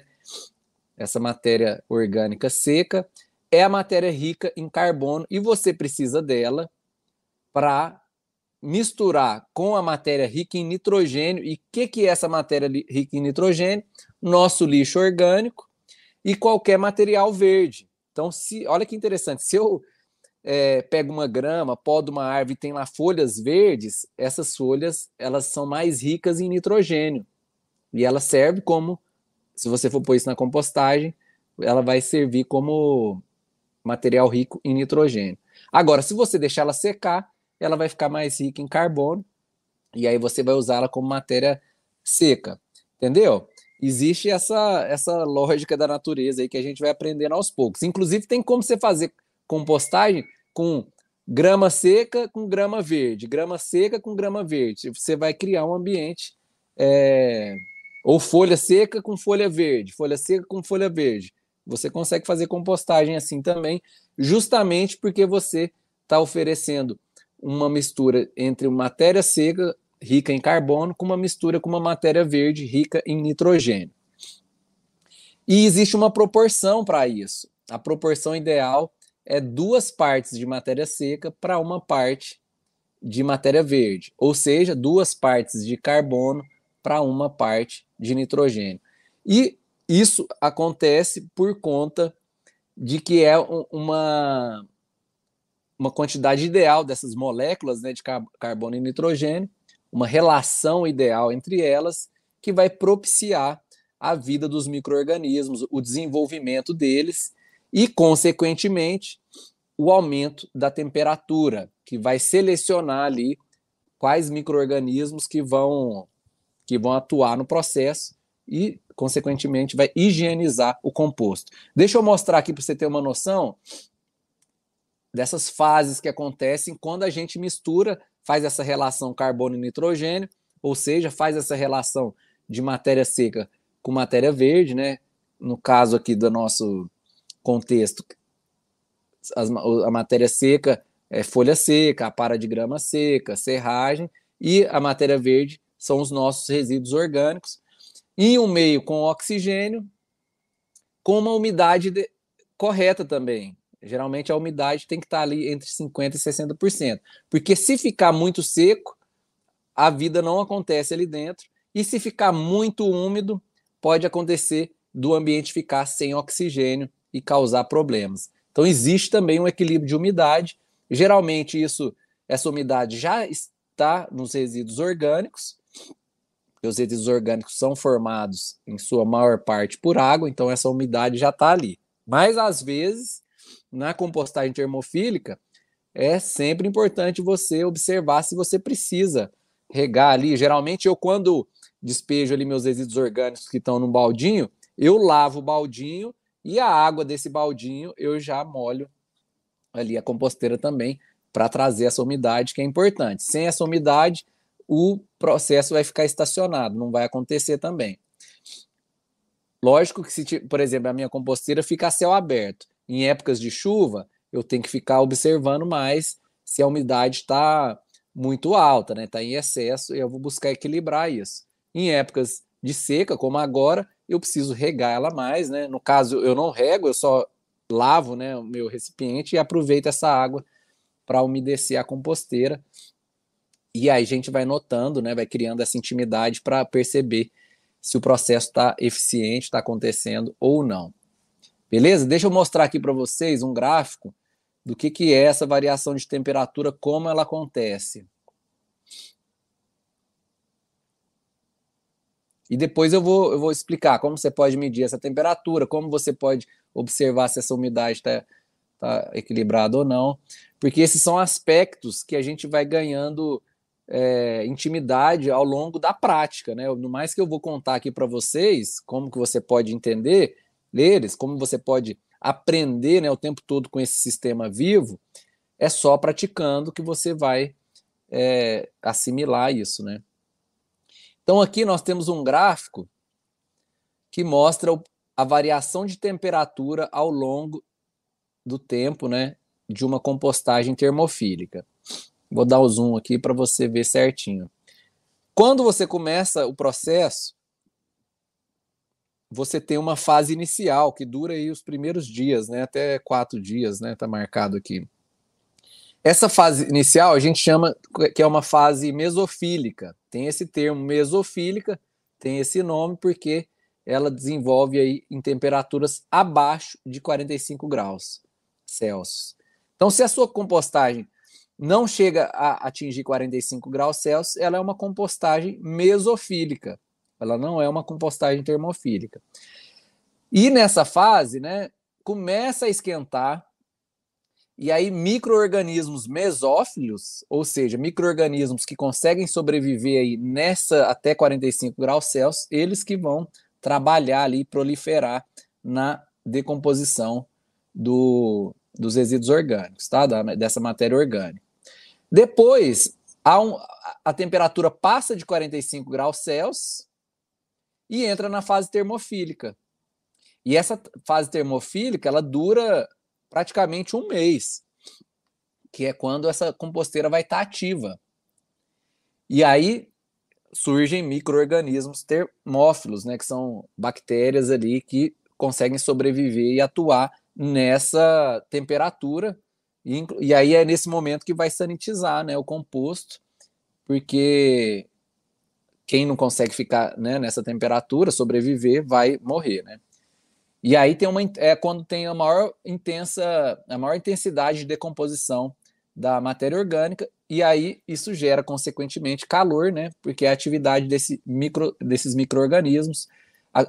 Essa matéria orgânica seca é a matéria rica em carbono e você precisa dela para misturar com a matéria rica em nitrogênio. E o que, que é essa matéria rica em nitrogênio? Nosso lixo orgânico e qualquer material verde. Então, se olha que interessante, se eu é, pego uma grama, podo uma árvore e tem lá folhas verdes, essas folhas elas são mais ricas em nitrogênio. E ela serve como, se você for pôr isso na compostagem, ela vai servir como material rico em nitrogênio. Agora, se você deixar ela secar, ela vai ficar mais rica em carbono, e aí você vai usá-la como matéria seca. Entendeu? Existe essa, essa lógica da natureza aí que a gente vai aprendendo aos poucos. Inclusive, tem como você fazer compostagem com grama seca com grama verde, grama seca com grama verde. Você vai criar um ambiente é, ou folha seca com folha verde, folha seca com folha verde. Você consegue fazer compostagem assim também, justamente porque você está oferecendo uma mistura entre matéria seca rica em carbono com uma mistura com uma matéria verde rica em nitrogênio. E existe uma proporção para isso. A proporção ideal é duas partes de matéria seca para uma parte de matéria verde, ou seja, duas partes de carbono para uma parte de nitrogênio. E isso acontece por conta de que é uma, uma quantidade ideal dessas moléculas né, de carbono e nitrogênio, uma relação ideal entre elas, que vai propiciar a vida dos micro-organismos, o desenvolvimento deles e, consequentemente, o aumento da temperatura, que vai selecionar ali quais micro-organismos que vão, que vão atuar no processo e, consequentemente, vai higienizar o composto. Deixa eu mostrar aqui para você ter uma noção dessas fases que acontecem quando a gente mistura, faz essa relação carbono e nitrogênio, ou seja, faz essa relação de matéria seca com matéria verde, né? No caso aqui do nosso contexto, a matéria seca é folha seca, a para de grama seca, serragem, e a matéria verde são os nossos resíduos orgânicos, em um meio com oxigênio, com uma umidade de, correta também. Geralmente a umidade tem que estar ali entre 50% e 60%, porque se ficar muito seco, a vida não acontece ali dentro, e se ficar muito úmido, pode acontecer do ambiente ficar sem oxigênio e causar problemas. Então existe também um equilíbrio de umidade. Geralmente isso, essa umidade já está nos resíduos orgânicos, os resíduos orgânicos são formados em sua maior parte por água, então essa umidade já está ali. Mas às vezes, na compostagem termofílica, é sempre importante você observar se você precisa regar ali. Geralmente eu quando despejo ali meus resíduos orgânicos que estão no baldinho, eu lavo o baldinho e a água desse baldinho eu já molho ali a composteira também para trazer essa umidade que é importante. Sem essa umidade, o processo vai ficar estacionado, não vai acontecer também. Lógico que se, por exemplo, a minha composteira fica a céu aberto, em épocas de chuva, eu tenho que ficar observando mais se a umidade está muito alta, né? Está em excesso, e eu vou buscar equilibrar isso. Em épocas de seca, como agora, eu preciso regar ela mais, né? No caso, eu não rego, eu só lavo, né, o meu recipiente e aproveito essa água para umedecer a composteira. E aí a gente vai notando, né, vai criando essa intimidade para perceber se o processo está eficiente, está acontecendo ou não. Beleza? Deixa eu mostrar aqui para vocês um gráfico do que, que é essa variação de temperatura, como ela acontece. E depois eu vou, eu vou explicar como você pode medir essa temperatura, como você pode observar se essa umidade está tá equilibrada ou não, porque esses são aspectos que a gente vai ganhando é, intimidade ao longo da prática, né? No mais que eu vou contar aqui para vocês, como que você pode entender eles, como você pode aprender né, o tempo todo com esse sistema vivo, é só praticando que você vai é, assimilar isso, né? Então aqui nós temos um gráfico que mostra a variação de temperatura ao longo do tempo, né, de uma compostagem termofílica. Vou dar o zoom aqui para você ver certinho. Quando você começa o processo, você tem uma fase inicial que dura aí os primeiros dias, né, até quatro dias, né, tá marcado aqui. Essa fase inicial a gente chama que é uma fase mesofílica. Tem esse termo mesofílica, tem esse nome porque ela desenvolve aí em temperaturas abaixo de 45 graus Celsius. Então, se a sua compostagem não chega a atingir 45 graus Celsius, ela é uma compostagem mesofílica. Ela não é uma compostagem termofílica. E nessa fase, né, começa a esquentar e aí, micro-organismos mesófilos, ou seja, micro-organismos que conseguem sobreviver aí nessa até 45 graus Celsius, eles que vão trabalhar ali, proliferar na decomposição do, dos resíduos orgânicos, tá? Da, dessa matéria orgânica. Depois, um, a temperatura passa de 45 graus Celsius e entra na fase termofílica. E essa fase termofílica, ela dura praticamente um mês, que é quando essa composteira vai estar ativa. E aí surgem micro-organismos termófilos, né, que são bactérias ali que conseguem sobreviver e atuar nessa temperatura. E, e aí é nesse momento que vai sanitizar né, o composto, porque quem não consegue ficar né, nessa temperatura, sobreviver, vai morrer, né? E aí tem uma é quando tem a maior intensa, a maior intensidade de decomposição da matéria orgânica e aí isso gera consequentemente calor, né? Porque a atividade desse micro, desses microorganismos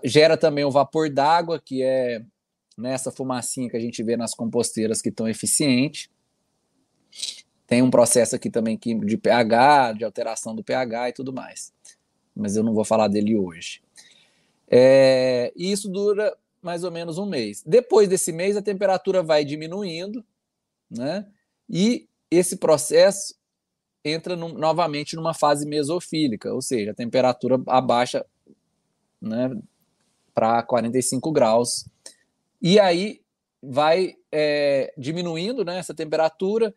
gera também o vapor d'água, que é nessa né, fumacinha que a gente vê nas composteiras que estão eficientes. Tem um processo aqui também de pH, de alteração do pH e tudo mais. Mas eu não vou falar dele hoje. É, e isso dura mais ou menos um mês. Depois desse mês, a temperatura vai diminuindo, né? E esse processo entra no, novamente numa fase mesofílica, ou seja, a temperatura abaixa né, para 45 graus. E aí vai é, diminuindo né, essa temperatura,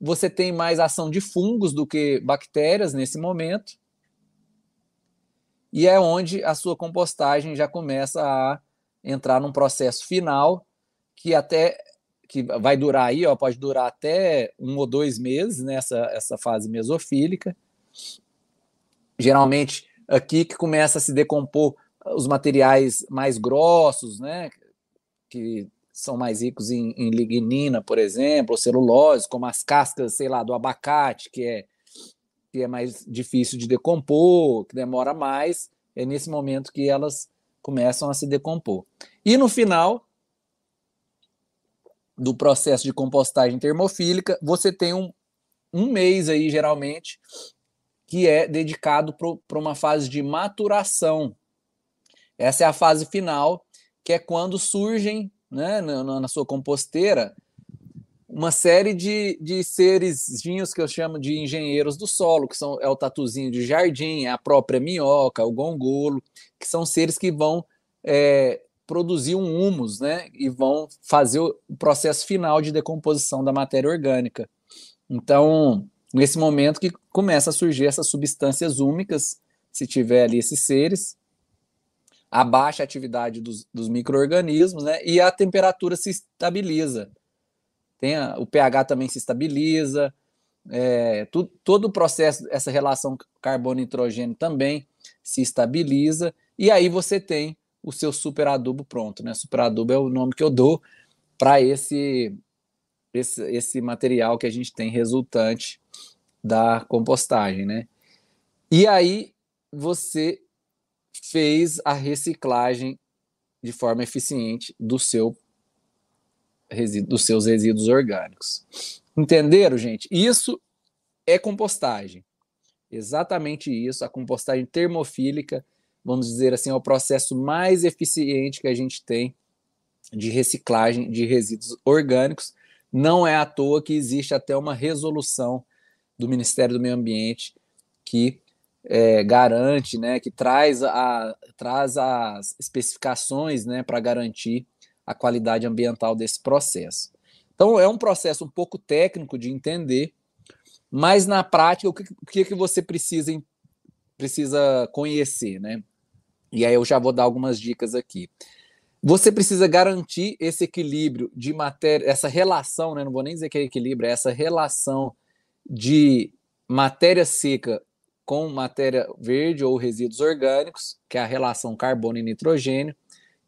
você tem mais ação de fungos do que bactérias nesse momento, e é onde a sua compostagem já começa a entrar num processo final que até que vai durar aí, ó, pode durar até um ou dois meses nessa né, essa fase mesofílica. Geralmente aqui que começa a se decompor os materiais mais grossos, né, que são mais ricos em, em lignina, por exemplo, ou celulose, como as cascas, sei lá, do abacate, que é que é mais difícil de decompor, que demora mais, é nesse momento que elas começam a se decompor. E no final do processo de compostagem termofílica, você tem um, um mês aí, geralmente, que é dedicado para uma fase de maturação. Essa é a fase final, que é quando surgem né, na, na sua composteira uma série de, de serezinhos que eu chamo de engenheiros do solo, que são é o tatuzinho de jardim, é a própria minhoca, o gongolo, que são seres que vão é, produzir um humus, né, e vão fazer o processo final de decomposição da matéria orgânica. Então, nesse momento que começa a surgir essas substâncias úmicas, se tiver ali esses seres, abaixa a atividade dos, dos micro-organismos, né, e a temperatura se estabiliza. Tem a, o pH também se estabiliza, é, tu, todo o processo, essa relação carbono-nitrogênio também se estabiliza, e aí você tem o seu super adubo pronto. Né? Super adubo é o nome que eu dou para esse, esse, esse material que a gente tem resultante da compostagem. Né? E aí você fez a reciclagem de forma eficiente do seu dos seus resíduos orgânicos. Entenderam, gente? Isso é compostagem. Exatamente isso, a compostagem termofílica, vamos dizer assim, é o processo mais eficiente que a gente tem de reciclagem de resíduos orgânicos. Não é à toa que existe até uma resolução do Ministério do Meio Ambiente que é, garante, né, que traz, a, traz as especificações né, para garantir a qualidade ambiental desse processo. Então, é um processo um pouco técnico de entender, mas na prática, o que, o que, você precisa, precisa conhecer, né? E aí eu já vou dar algumas dicas aqui. Você precisa garantir esse equilíbrio de matéria, essa relação, né? Não vou nem dizer que é equilíbrio, é essa relação de matéria seca com matéria verde ou resíduos orgânicos, que é a relação carbono e nitrogênio,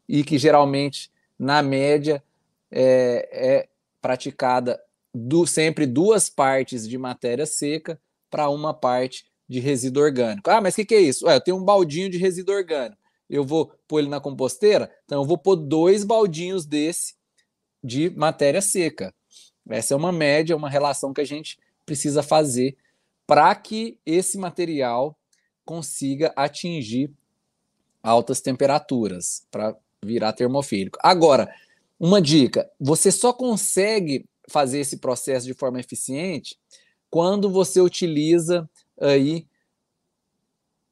e que geralmente, na média, é, é praticada do, sempre duas partes de matéria seca para uma parte de resíduo orgânico. Ah, mas o que, que, é isso? Ué, eu tenho um baldinho de resíduo orgânico. Eu vou pôr ele na composteira? Então, eu vou pôr dois baldinhos desse de matéria seca. Essa é uma média, uma relação que a gente precisa fazer para que esse material consiga atingir altas temperaturas para virar termofílico. Agora, uma dica: você só consegue fazer esse processo de forma eficiente quando você utiliza aí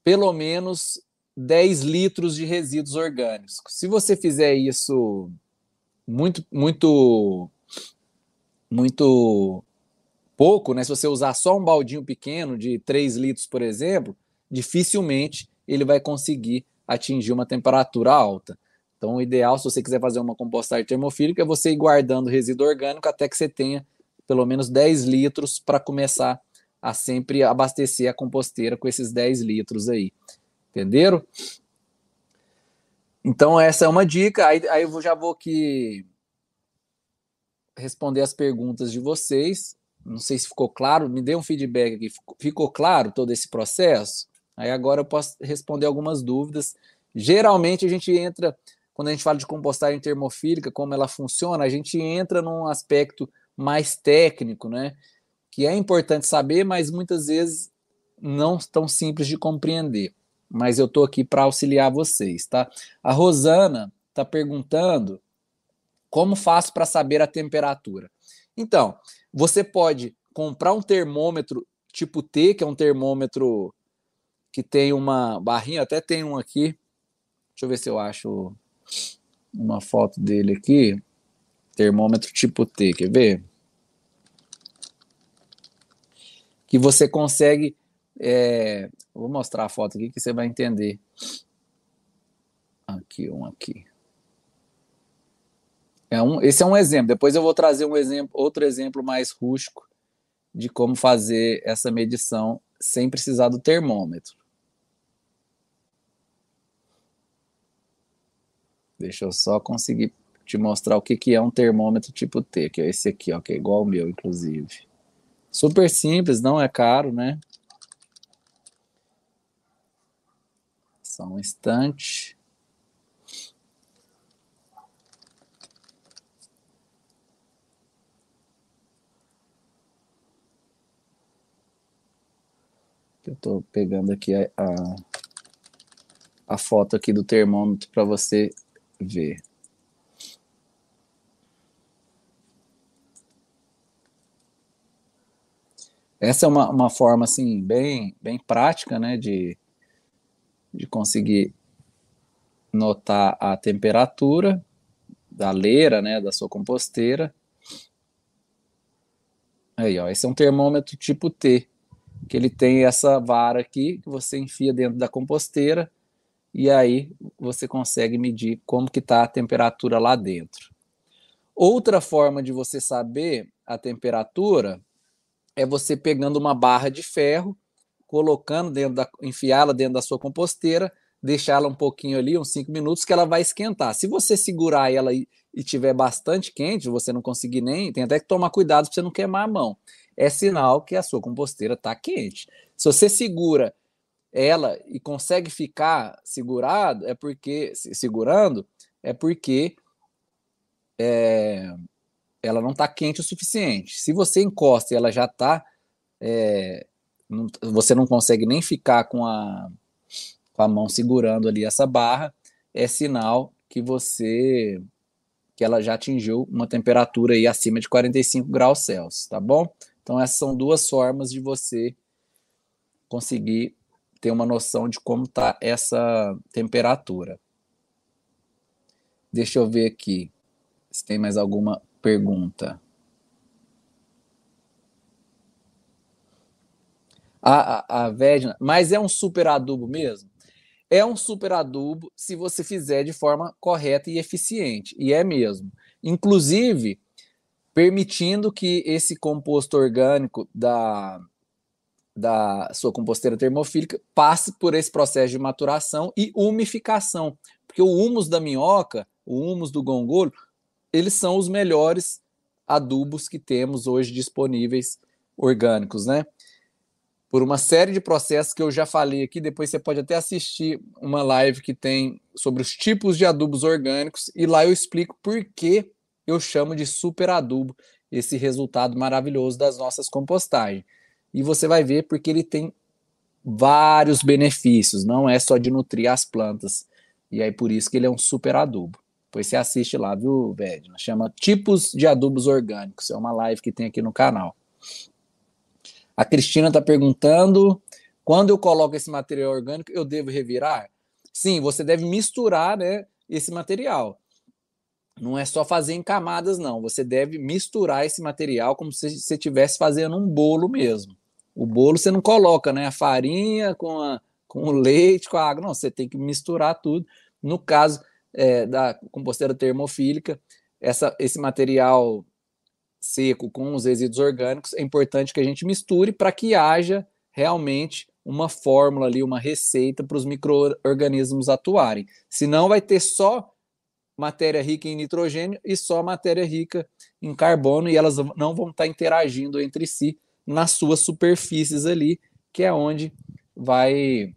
pelo menos 10 litros de resíduos orgânicos. Se você fizer isso muito, muito, muito pouco, né? Se você usar só um baldinho pequeno de 3 litros, por exemplo, dificilmente ele vai conseguir atingir uma temperatura alta. Então, o ideal, se você quiser fazer uma compostagem termofílica, é você ir guardando resíduo orgânico até que você tenha pelo menos 10 litros para começar a sempre abastecer a composteira com esses 10 litros aí. Entenderam? Então, essa é uma dica. Aí, aí eu já vou aqui responder as perguntas de vocês. Não sei se ficou claro, me dê um feedback aqui. Ficou claro todo esse processo? Aí agora eu posso responder algumas dúvidas. Geralmente a gente entra, quando a gente fala de compostagem termofílica, como ela funciona, a gente entra num aspecto mais técnico, né? Que é importante saber, mas muitas vezes não tão simples de compreender. Mas eu estou aqui para auxiliar vocês, tá? A Rosana está perguntando como faço para saber a temperatura. Então, você pode comprar um termômetro tipo T, que é um termômetro que tem uma barrinha, até tem um aqui. Deixa eu ver se eu acho uma foto dele aqui. termômetro tipo T, quer ver? Que você consegue. É, vou mostrar a foto aqui que você vai entender. Aqui, um aqui. É um, esse é um exemplo. Depois eu vou trazer um exemplo, outro exemplo mais rústico de como fazer essa medição sem precisar do termômetro. Deixa eu só conseguir te mostrar o que, que é um termômetro tipo T, que é esse aqui, ó, que é igual ao meu, inclusive. Super simples, não é caro, né? Só um instante. Eu estou pegando aqui a, a, a foto aqui do termômetro para você ver. Essa é uma, uma forma assim bem bem prática, né, de, de conseguir notar a temperatura da leira, né, da sua composteira. Aí, ó, esse é um termômetro tipo T, que ele tem essa vara aqui que você enfia dentro da composteira e aí você consegue medir como que está a temperatura lá dentro. Outra forma de você saber a temperatura é você pegando uma barra de ferro, colocando dentro da, enfiá-la dentro da sua composteira, deixá-la um pouquinho ali, uns 5 minutos, que ela vai esquentar. Se você segurar ela e, e tiver bastante quente, você não conseguir nem, tem até que tomar cuidado para você não queimar a mão. É sinal que a sua composteira está quente. Se você segura ela e consegue ficar segurado, é porque segurando, é porque é, ela não está quente o suficiente. Se você encosta e ela já está, é, você não consegue nem ficar com a, com a mão segurando ali essa barra, é sinal que você que ela já atingiu uma temperatura aí acima de 45 graus Celsius, tá bom? Então essas são duas formas de você conseguir ter uma noção de como está essa temperatura. Deixa eu ver aqui se tem mais alguma pergunta. A, a, a Vedna, mas é um super adubo mesmo? É um super adubo se você fizer de forma correta e eficiente, e é mesmo. Inclusive, permitindo que esse composto orgânico da, da sua composteira termofílica passe por esse processo de maturação e umificação, porque o humus da minhoca, o humus do gongolo, eles são os melhores adubos que temos hoje disponíveis orgânicos, né? Por uma série de processos que eu já falei aqui, depois você pode até assistir uma live que tem sobre os tipos de adubos orgânicos e lá eu explico por que eu chamo de super adubo esse resultado maravilhoso das nossas compostagens e você vai ver porque ele tem vários benefícios, não é só de nutrir as plantas. E aí por isso que ele é um super adubo. Depois você assiste lá, viu, velho? Chama Tipos de Adubos Orgânicos. É uma live que tem aqui no canal. A Cristina está perguntando: quando eu coloco esse material orgânico, eu devo revirar? Sim, você deve misturar né, esse material. Não é só fazer em camadas, não. Você deve misturar esse material como se você estivesse fazendo um bolo mesmo. O bolo você não coloca, né? A farinha com, a, com o leite, com a água. Não, você tem que misturar tudo. No caso é, da composteira termofílica, essa, esse material seco com os resíduos orgânicos, é importante que a gente misture para que haja realmente uma fórmula ali, uma receita para os micro-organismos atuarem. Senão vai ter só matéria rica em nitrogênio e só matéria rica em carbono e elas não vão estar interagindo entre si nas suas superfícies ali, que é onde vai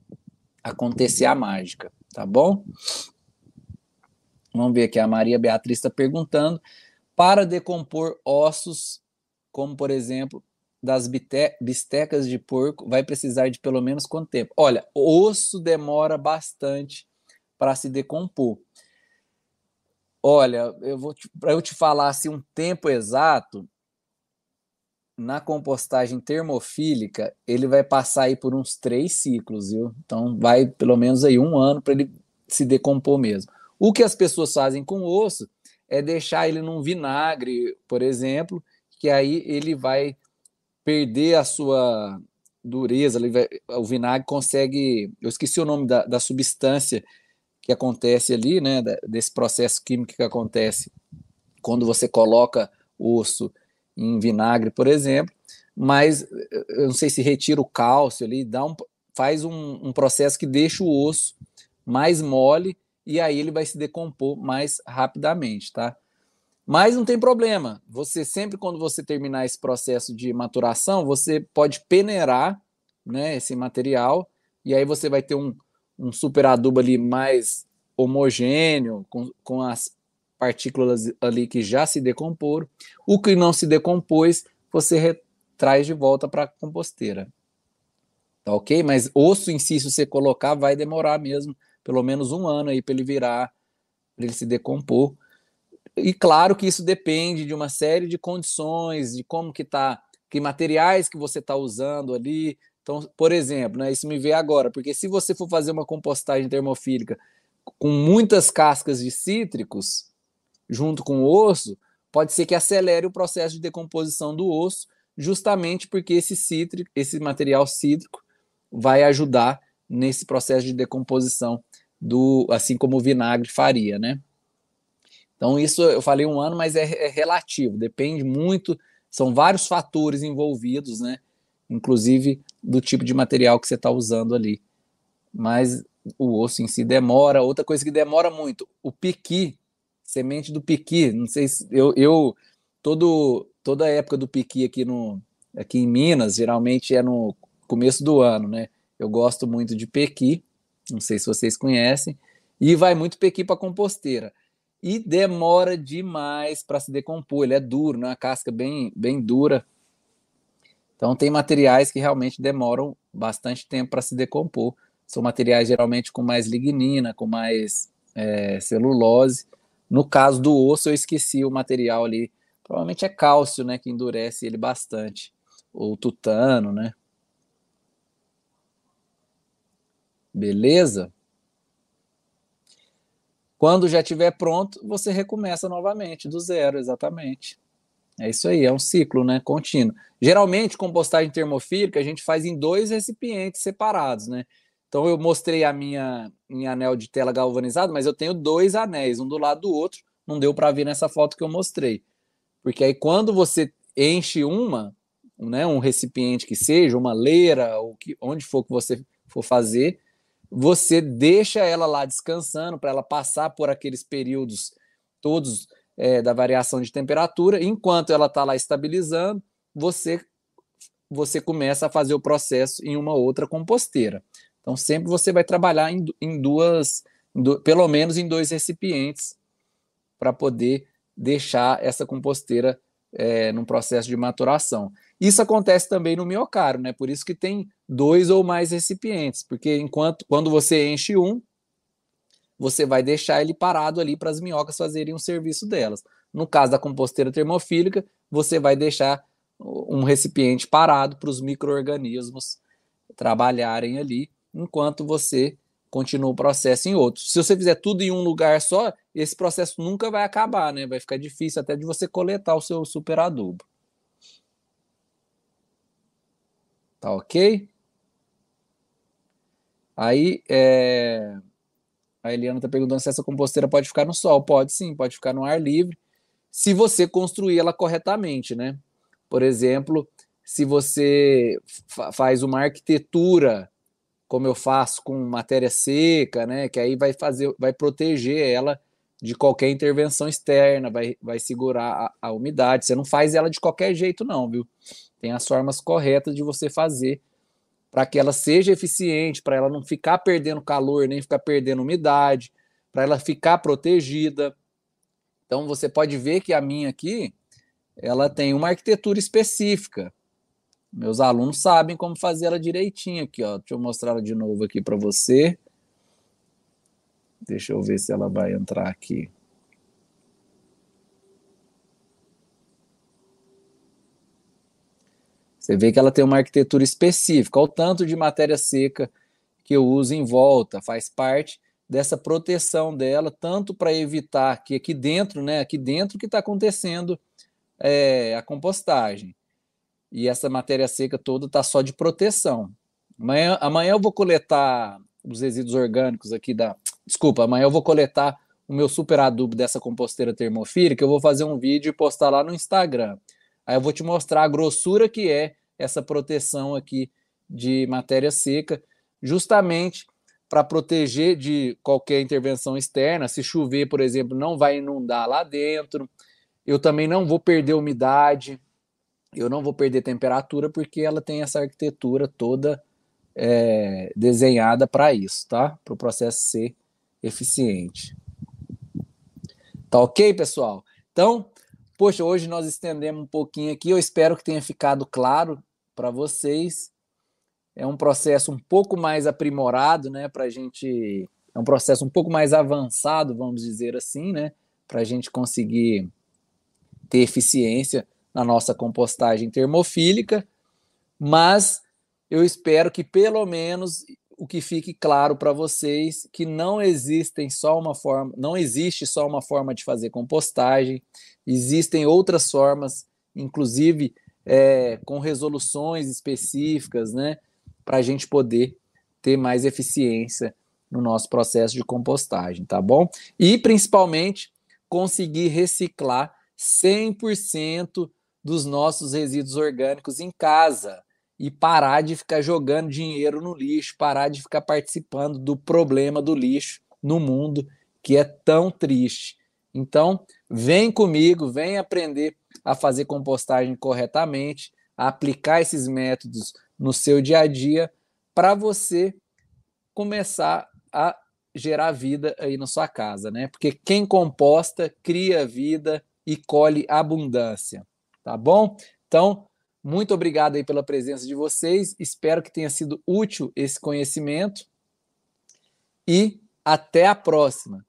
acontecer a mágica, tá bom? Vamos ver aqui, a Maria Beatriz está perguntando, para decompor ossos, como por exemplo, das bistecas de porco, vai precisar de pelo menos quanto tempo? Olha, osso demora bastante para se decompor. Olha, eu vou para eu te falar assim um tempo exato, na compostagem termofílica, ele vai passar aí por uns três ciclos, viu? Então vai pelo menos aí um ano para ele se decompor mesmo. O que as pessoas fazem com o osso é deixar ele num vinagre, por exemplo, que aí ele vai perder a sua dureza, vai, o vinagre consegue, eu esqueci o nome da, da substância que acontece ali, né, desse processo químico que acontece quando você coloca osso em vinagre, por exemplo, mas eu não sei se retira o cálcio ali, dá um, faz um, um processo que deixa o osso mais mole e aí ele vai se decompor mais rapidamente, tá? Mas não tem problema. Você sempre quando você terminar esse processo de maturação, você pode peneirar, né, esse material e aí você vai ter um, um super adubo ali mais homogêneo com, com as partículas ali que já se decomporam. O que não se decompôs, você traz de volta para a composteira. Tá ok? Mas osso em si, se você colocar, vai demorar mesmo pelo menos um ano aí para ele virar, para ele se decompor. E claro que isso depende de uma série de condições, de como que tá, que materiais que você está usando ali. Então, por exemplo, né, isso me vê agora, porque se você for fazer uma compostagem termofílica com muitas cascas de cítricos junto com o osso, pode ser que acelere o processo de decomposição do osso, justamente porque esse cítrico, esse material cítrico vai ajudar nesse processo de decomposição do, assim como o vinagre faria, né? Então isso eu falei um ano, mas é, é relativo, depende muito, são vários fatores envolvidos, né? Inclusive do tipo de material que você está usando ali. Mas o osso em si demora. Outra coisa que demora muito, o piqui, semente do piqui. Não sei se eu, eu todo toda a época do piqui aqui no aqui em Minas geralmente é no começo do ano, né? Eu gosto muito de pequi, não sei se vocês conhecem, e vai muito pequi para composteira. E demora demais para se decompor, ele é duro, né? uma casca bem, bem dura. Então tem materiais que realmente demoram bastante tempo para se decompor. São materiais geralmente com mais lignina, com mais é, celulose. No caso do osso, eu esqueci o material ali. Provavelmente é cálcio, né? Que endurece ele bastante. Ou tutano, né? Beleza? Quando já estiver pronto, você recomeça novamente, do zero, exatamente. É isso aí, é um ciclo, né? Contínuo. Geralmente, compostagem termofílica a gente faz em dois recipientes separados, né? Então eu mostrei a minha, minha anel de tela galvanizado, mas eu tenho dois anéis, um do lado do outro. Não deu para ver nessa foto que eu mostrei. Porque aí quando você enche uma, né, um recipiente que seja, uma leira, ou que, onde for que você for fazer, você deixa ela lá descansando para ela passar por aqueles períodos todos é, da variação de temperatura. Enquanto ela está lá estabilizando, você você começa a fazer o processo em uma outra composteira. Então sempre você vai trabalhar em, em duas, em do, pelo menos em dois recipientes para poder deixar essa composteira é, num processo de maturação. Isso acontece também no miocário, né? Por isso que tem dois ou mais recipientes, porque enquanto quando você enche um, você vai deixar ele parado ali para as minhocas fazerem o serviço delas. No caso da composteira termofílica, você vai deixar um recipiente parado para os micro-organismos trabalharem ali, enquanto você continua o processo em outro. Se você fizer tudo em um lugar só, esse processo nunca vai acabar, né? Vai ficar difícil até de você coletar o seu super adubo. Tá ok? Aí, é... a Eliana está perguntando se essa composteira pode ficar no sol. Pode sim, pode ficar no ar livre, se você construir ela corretamente, né? Por exemplo, se você faz uma arquitetura, como eu faço com matéria seca, né? Que aí vai fazer, vai proteger ela de qualquer intervenção externa, vai, vai segurar a, a umidade. Você não faz ela de qualquer jeito, não, viu? Tem as formas corretas de você fazer para que ela seja eficiente, para ela não ficar perdendo calor, nem ficar perdendo umidade, para ela ficar protegida. Então você pode ver que a minha aqui, ela tem uma arquitetura específica. Meus alunos sabem como fazer ela direitinho aqui, ó. Deixa eu mostrar ela de novo aqui para você. Deixa eu ver se ela vai entrar aqui. Você vê que ela tem uma arquitetura específica, o tanto de matéria seca que eu uso em volta, faz parte dessa proteção dela, tanto para evitar que aqui dentro, né, aqui dentro que está acontecendo é, a compostagem. E essa matéria seca toda está só de proteção. Amanhã, amanhã eu vou coletar os resíduos orgânicos aqui da. Desculpa, amanhã eu vou coletar o meu super adubo dessa composteira termofílica. Eu vou fazer um vídeo e postar lá no Instagram. Aí eu vou te mostrar a grossura que é essa proteção aqui de matéria seca, justamente para proteger de qualquer intervenção externa. Se chover, por exemplo, não vai inundar lá dentro. Eu também não vou perder umidade, eu não vou perder temperatura, porque ela tem essa arquitetura toda é, desenhada para isso, tá? Para o processo ser eficiente. Tá ok, pessoal? Então, poxa, hoje nós estendemos um pouquinho aqui. Eu espero que tenha ficado claro para vocês é um processo um pouco mais aprimorado, né? Para a gente. É um processo um pouco mais avançado, vamos dizer assim, né? Para a gente conseguir ter eficiência na nossa compostagem termofílica, mas eu espero que pelo menos o que fique claro para vocês que não existem só uma forma, não existe só uma forma de fazer compostagem, existem outras formas, inclusive é, com resoluções específicas, né? para a gente poder ter mais eficiência no nosso processo de compostagem, tá bom? E principalmente conseguir reciclar 100% dos nossos resíduos orgânicos em casa e parar de ficar jogando dinheiro no lixo, parar de ficar participando do problema do lixo no mundo que é tão triste. Então, vem comigo, vem aprender a fazer compostagem corretamente, a aplicar esses métodos no seu dia a dia para você começar a gerar vida aí na sua casa, né? Porque quem composta cria vida e colhe abundância, tá bom? Então, muito obrigado aí pela presença de vocês. Espero que tenha sido útil esse conhecimento e até a próxima.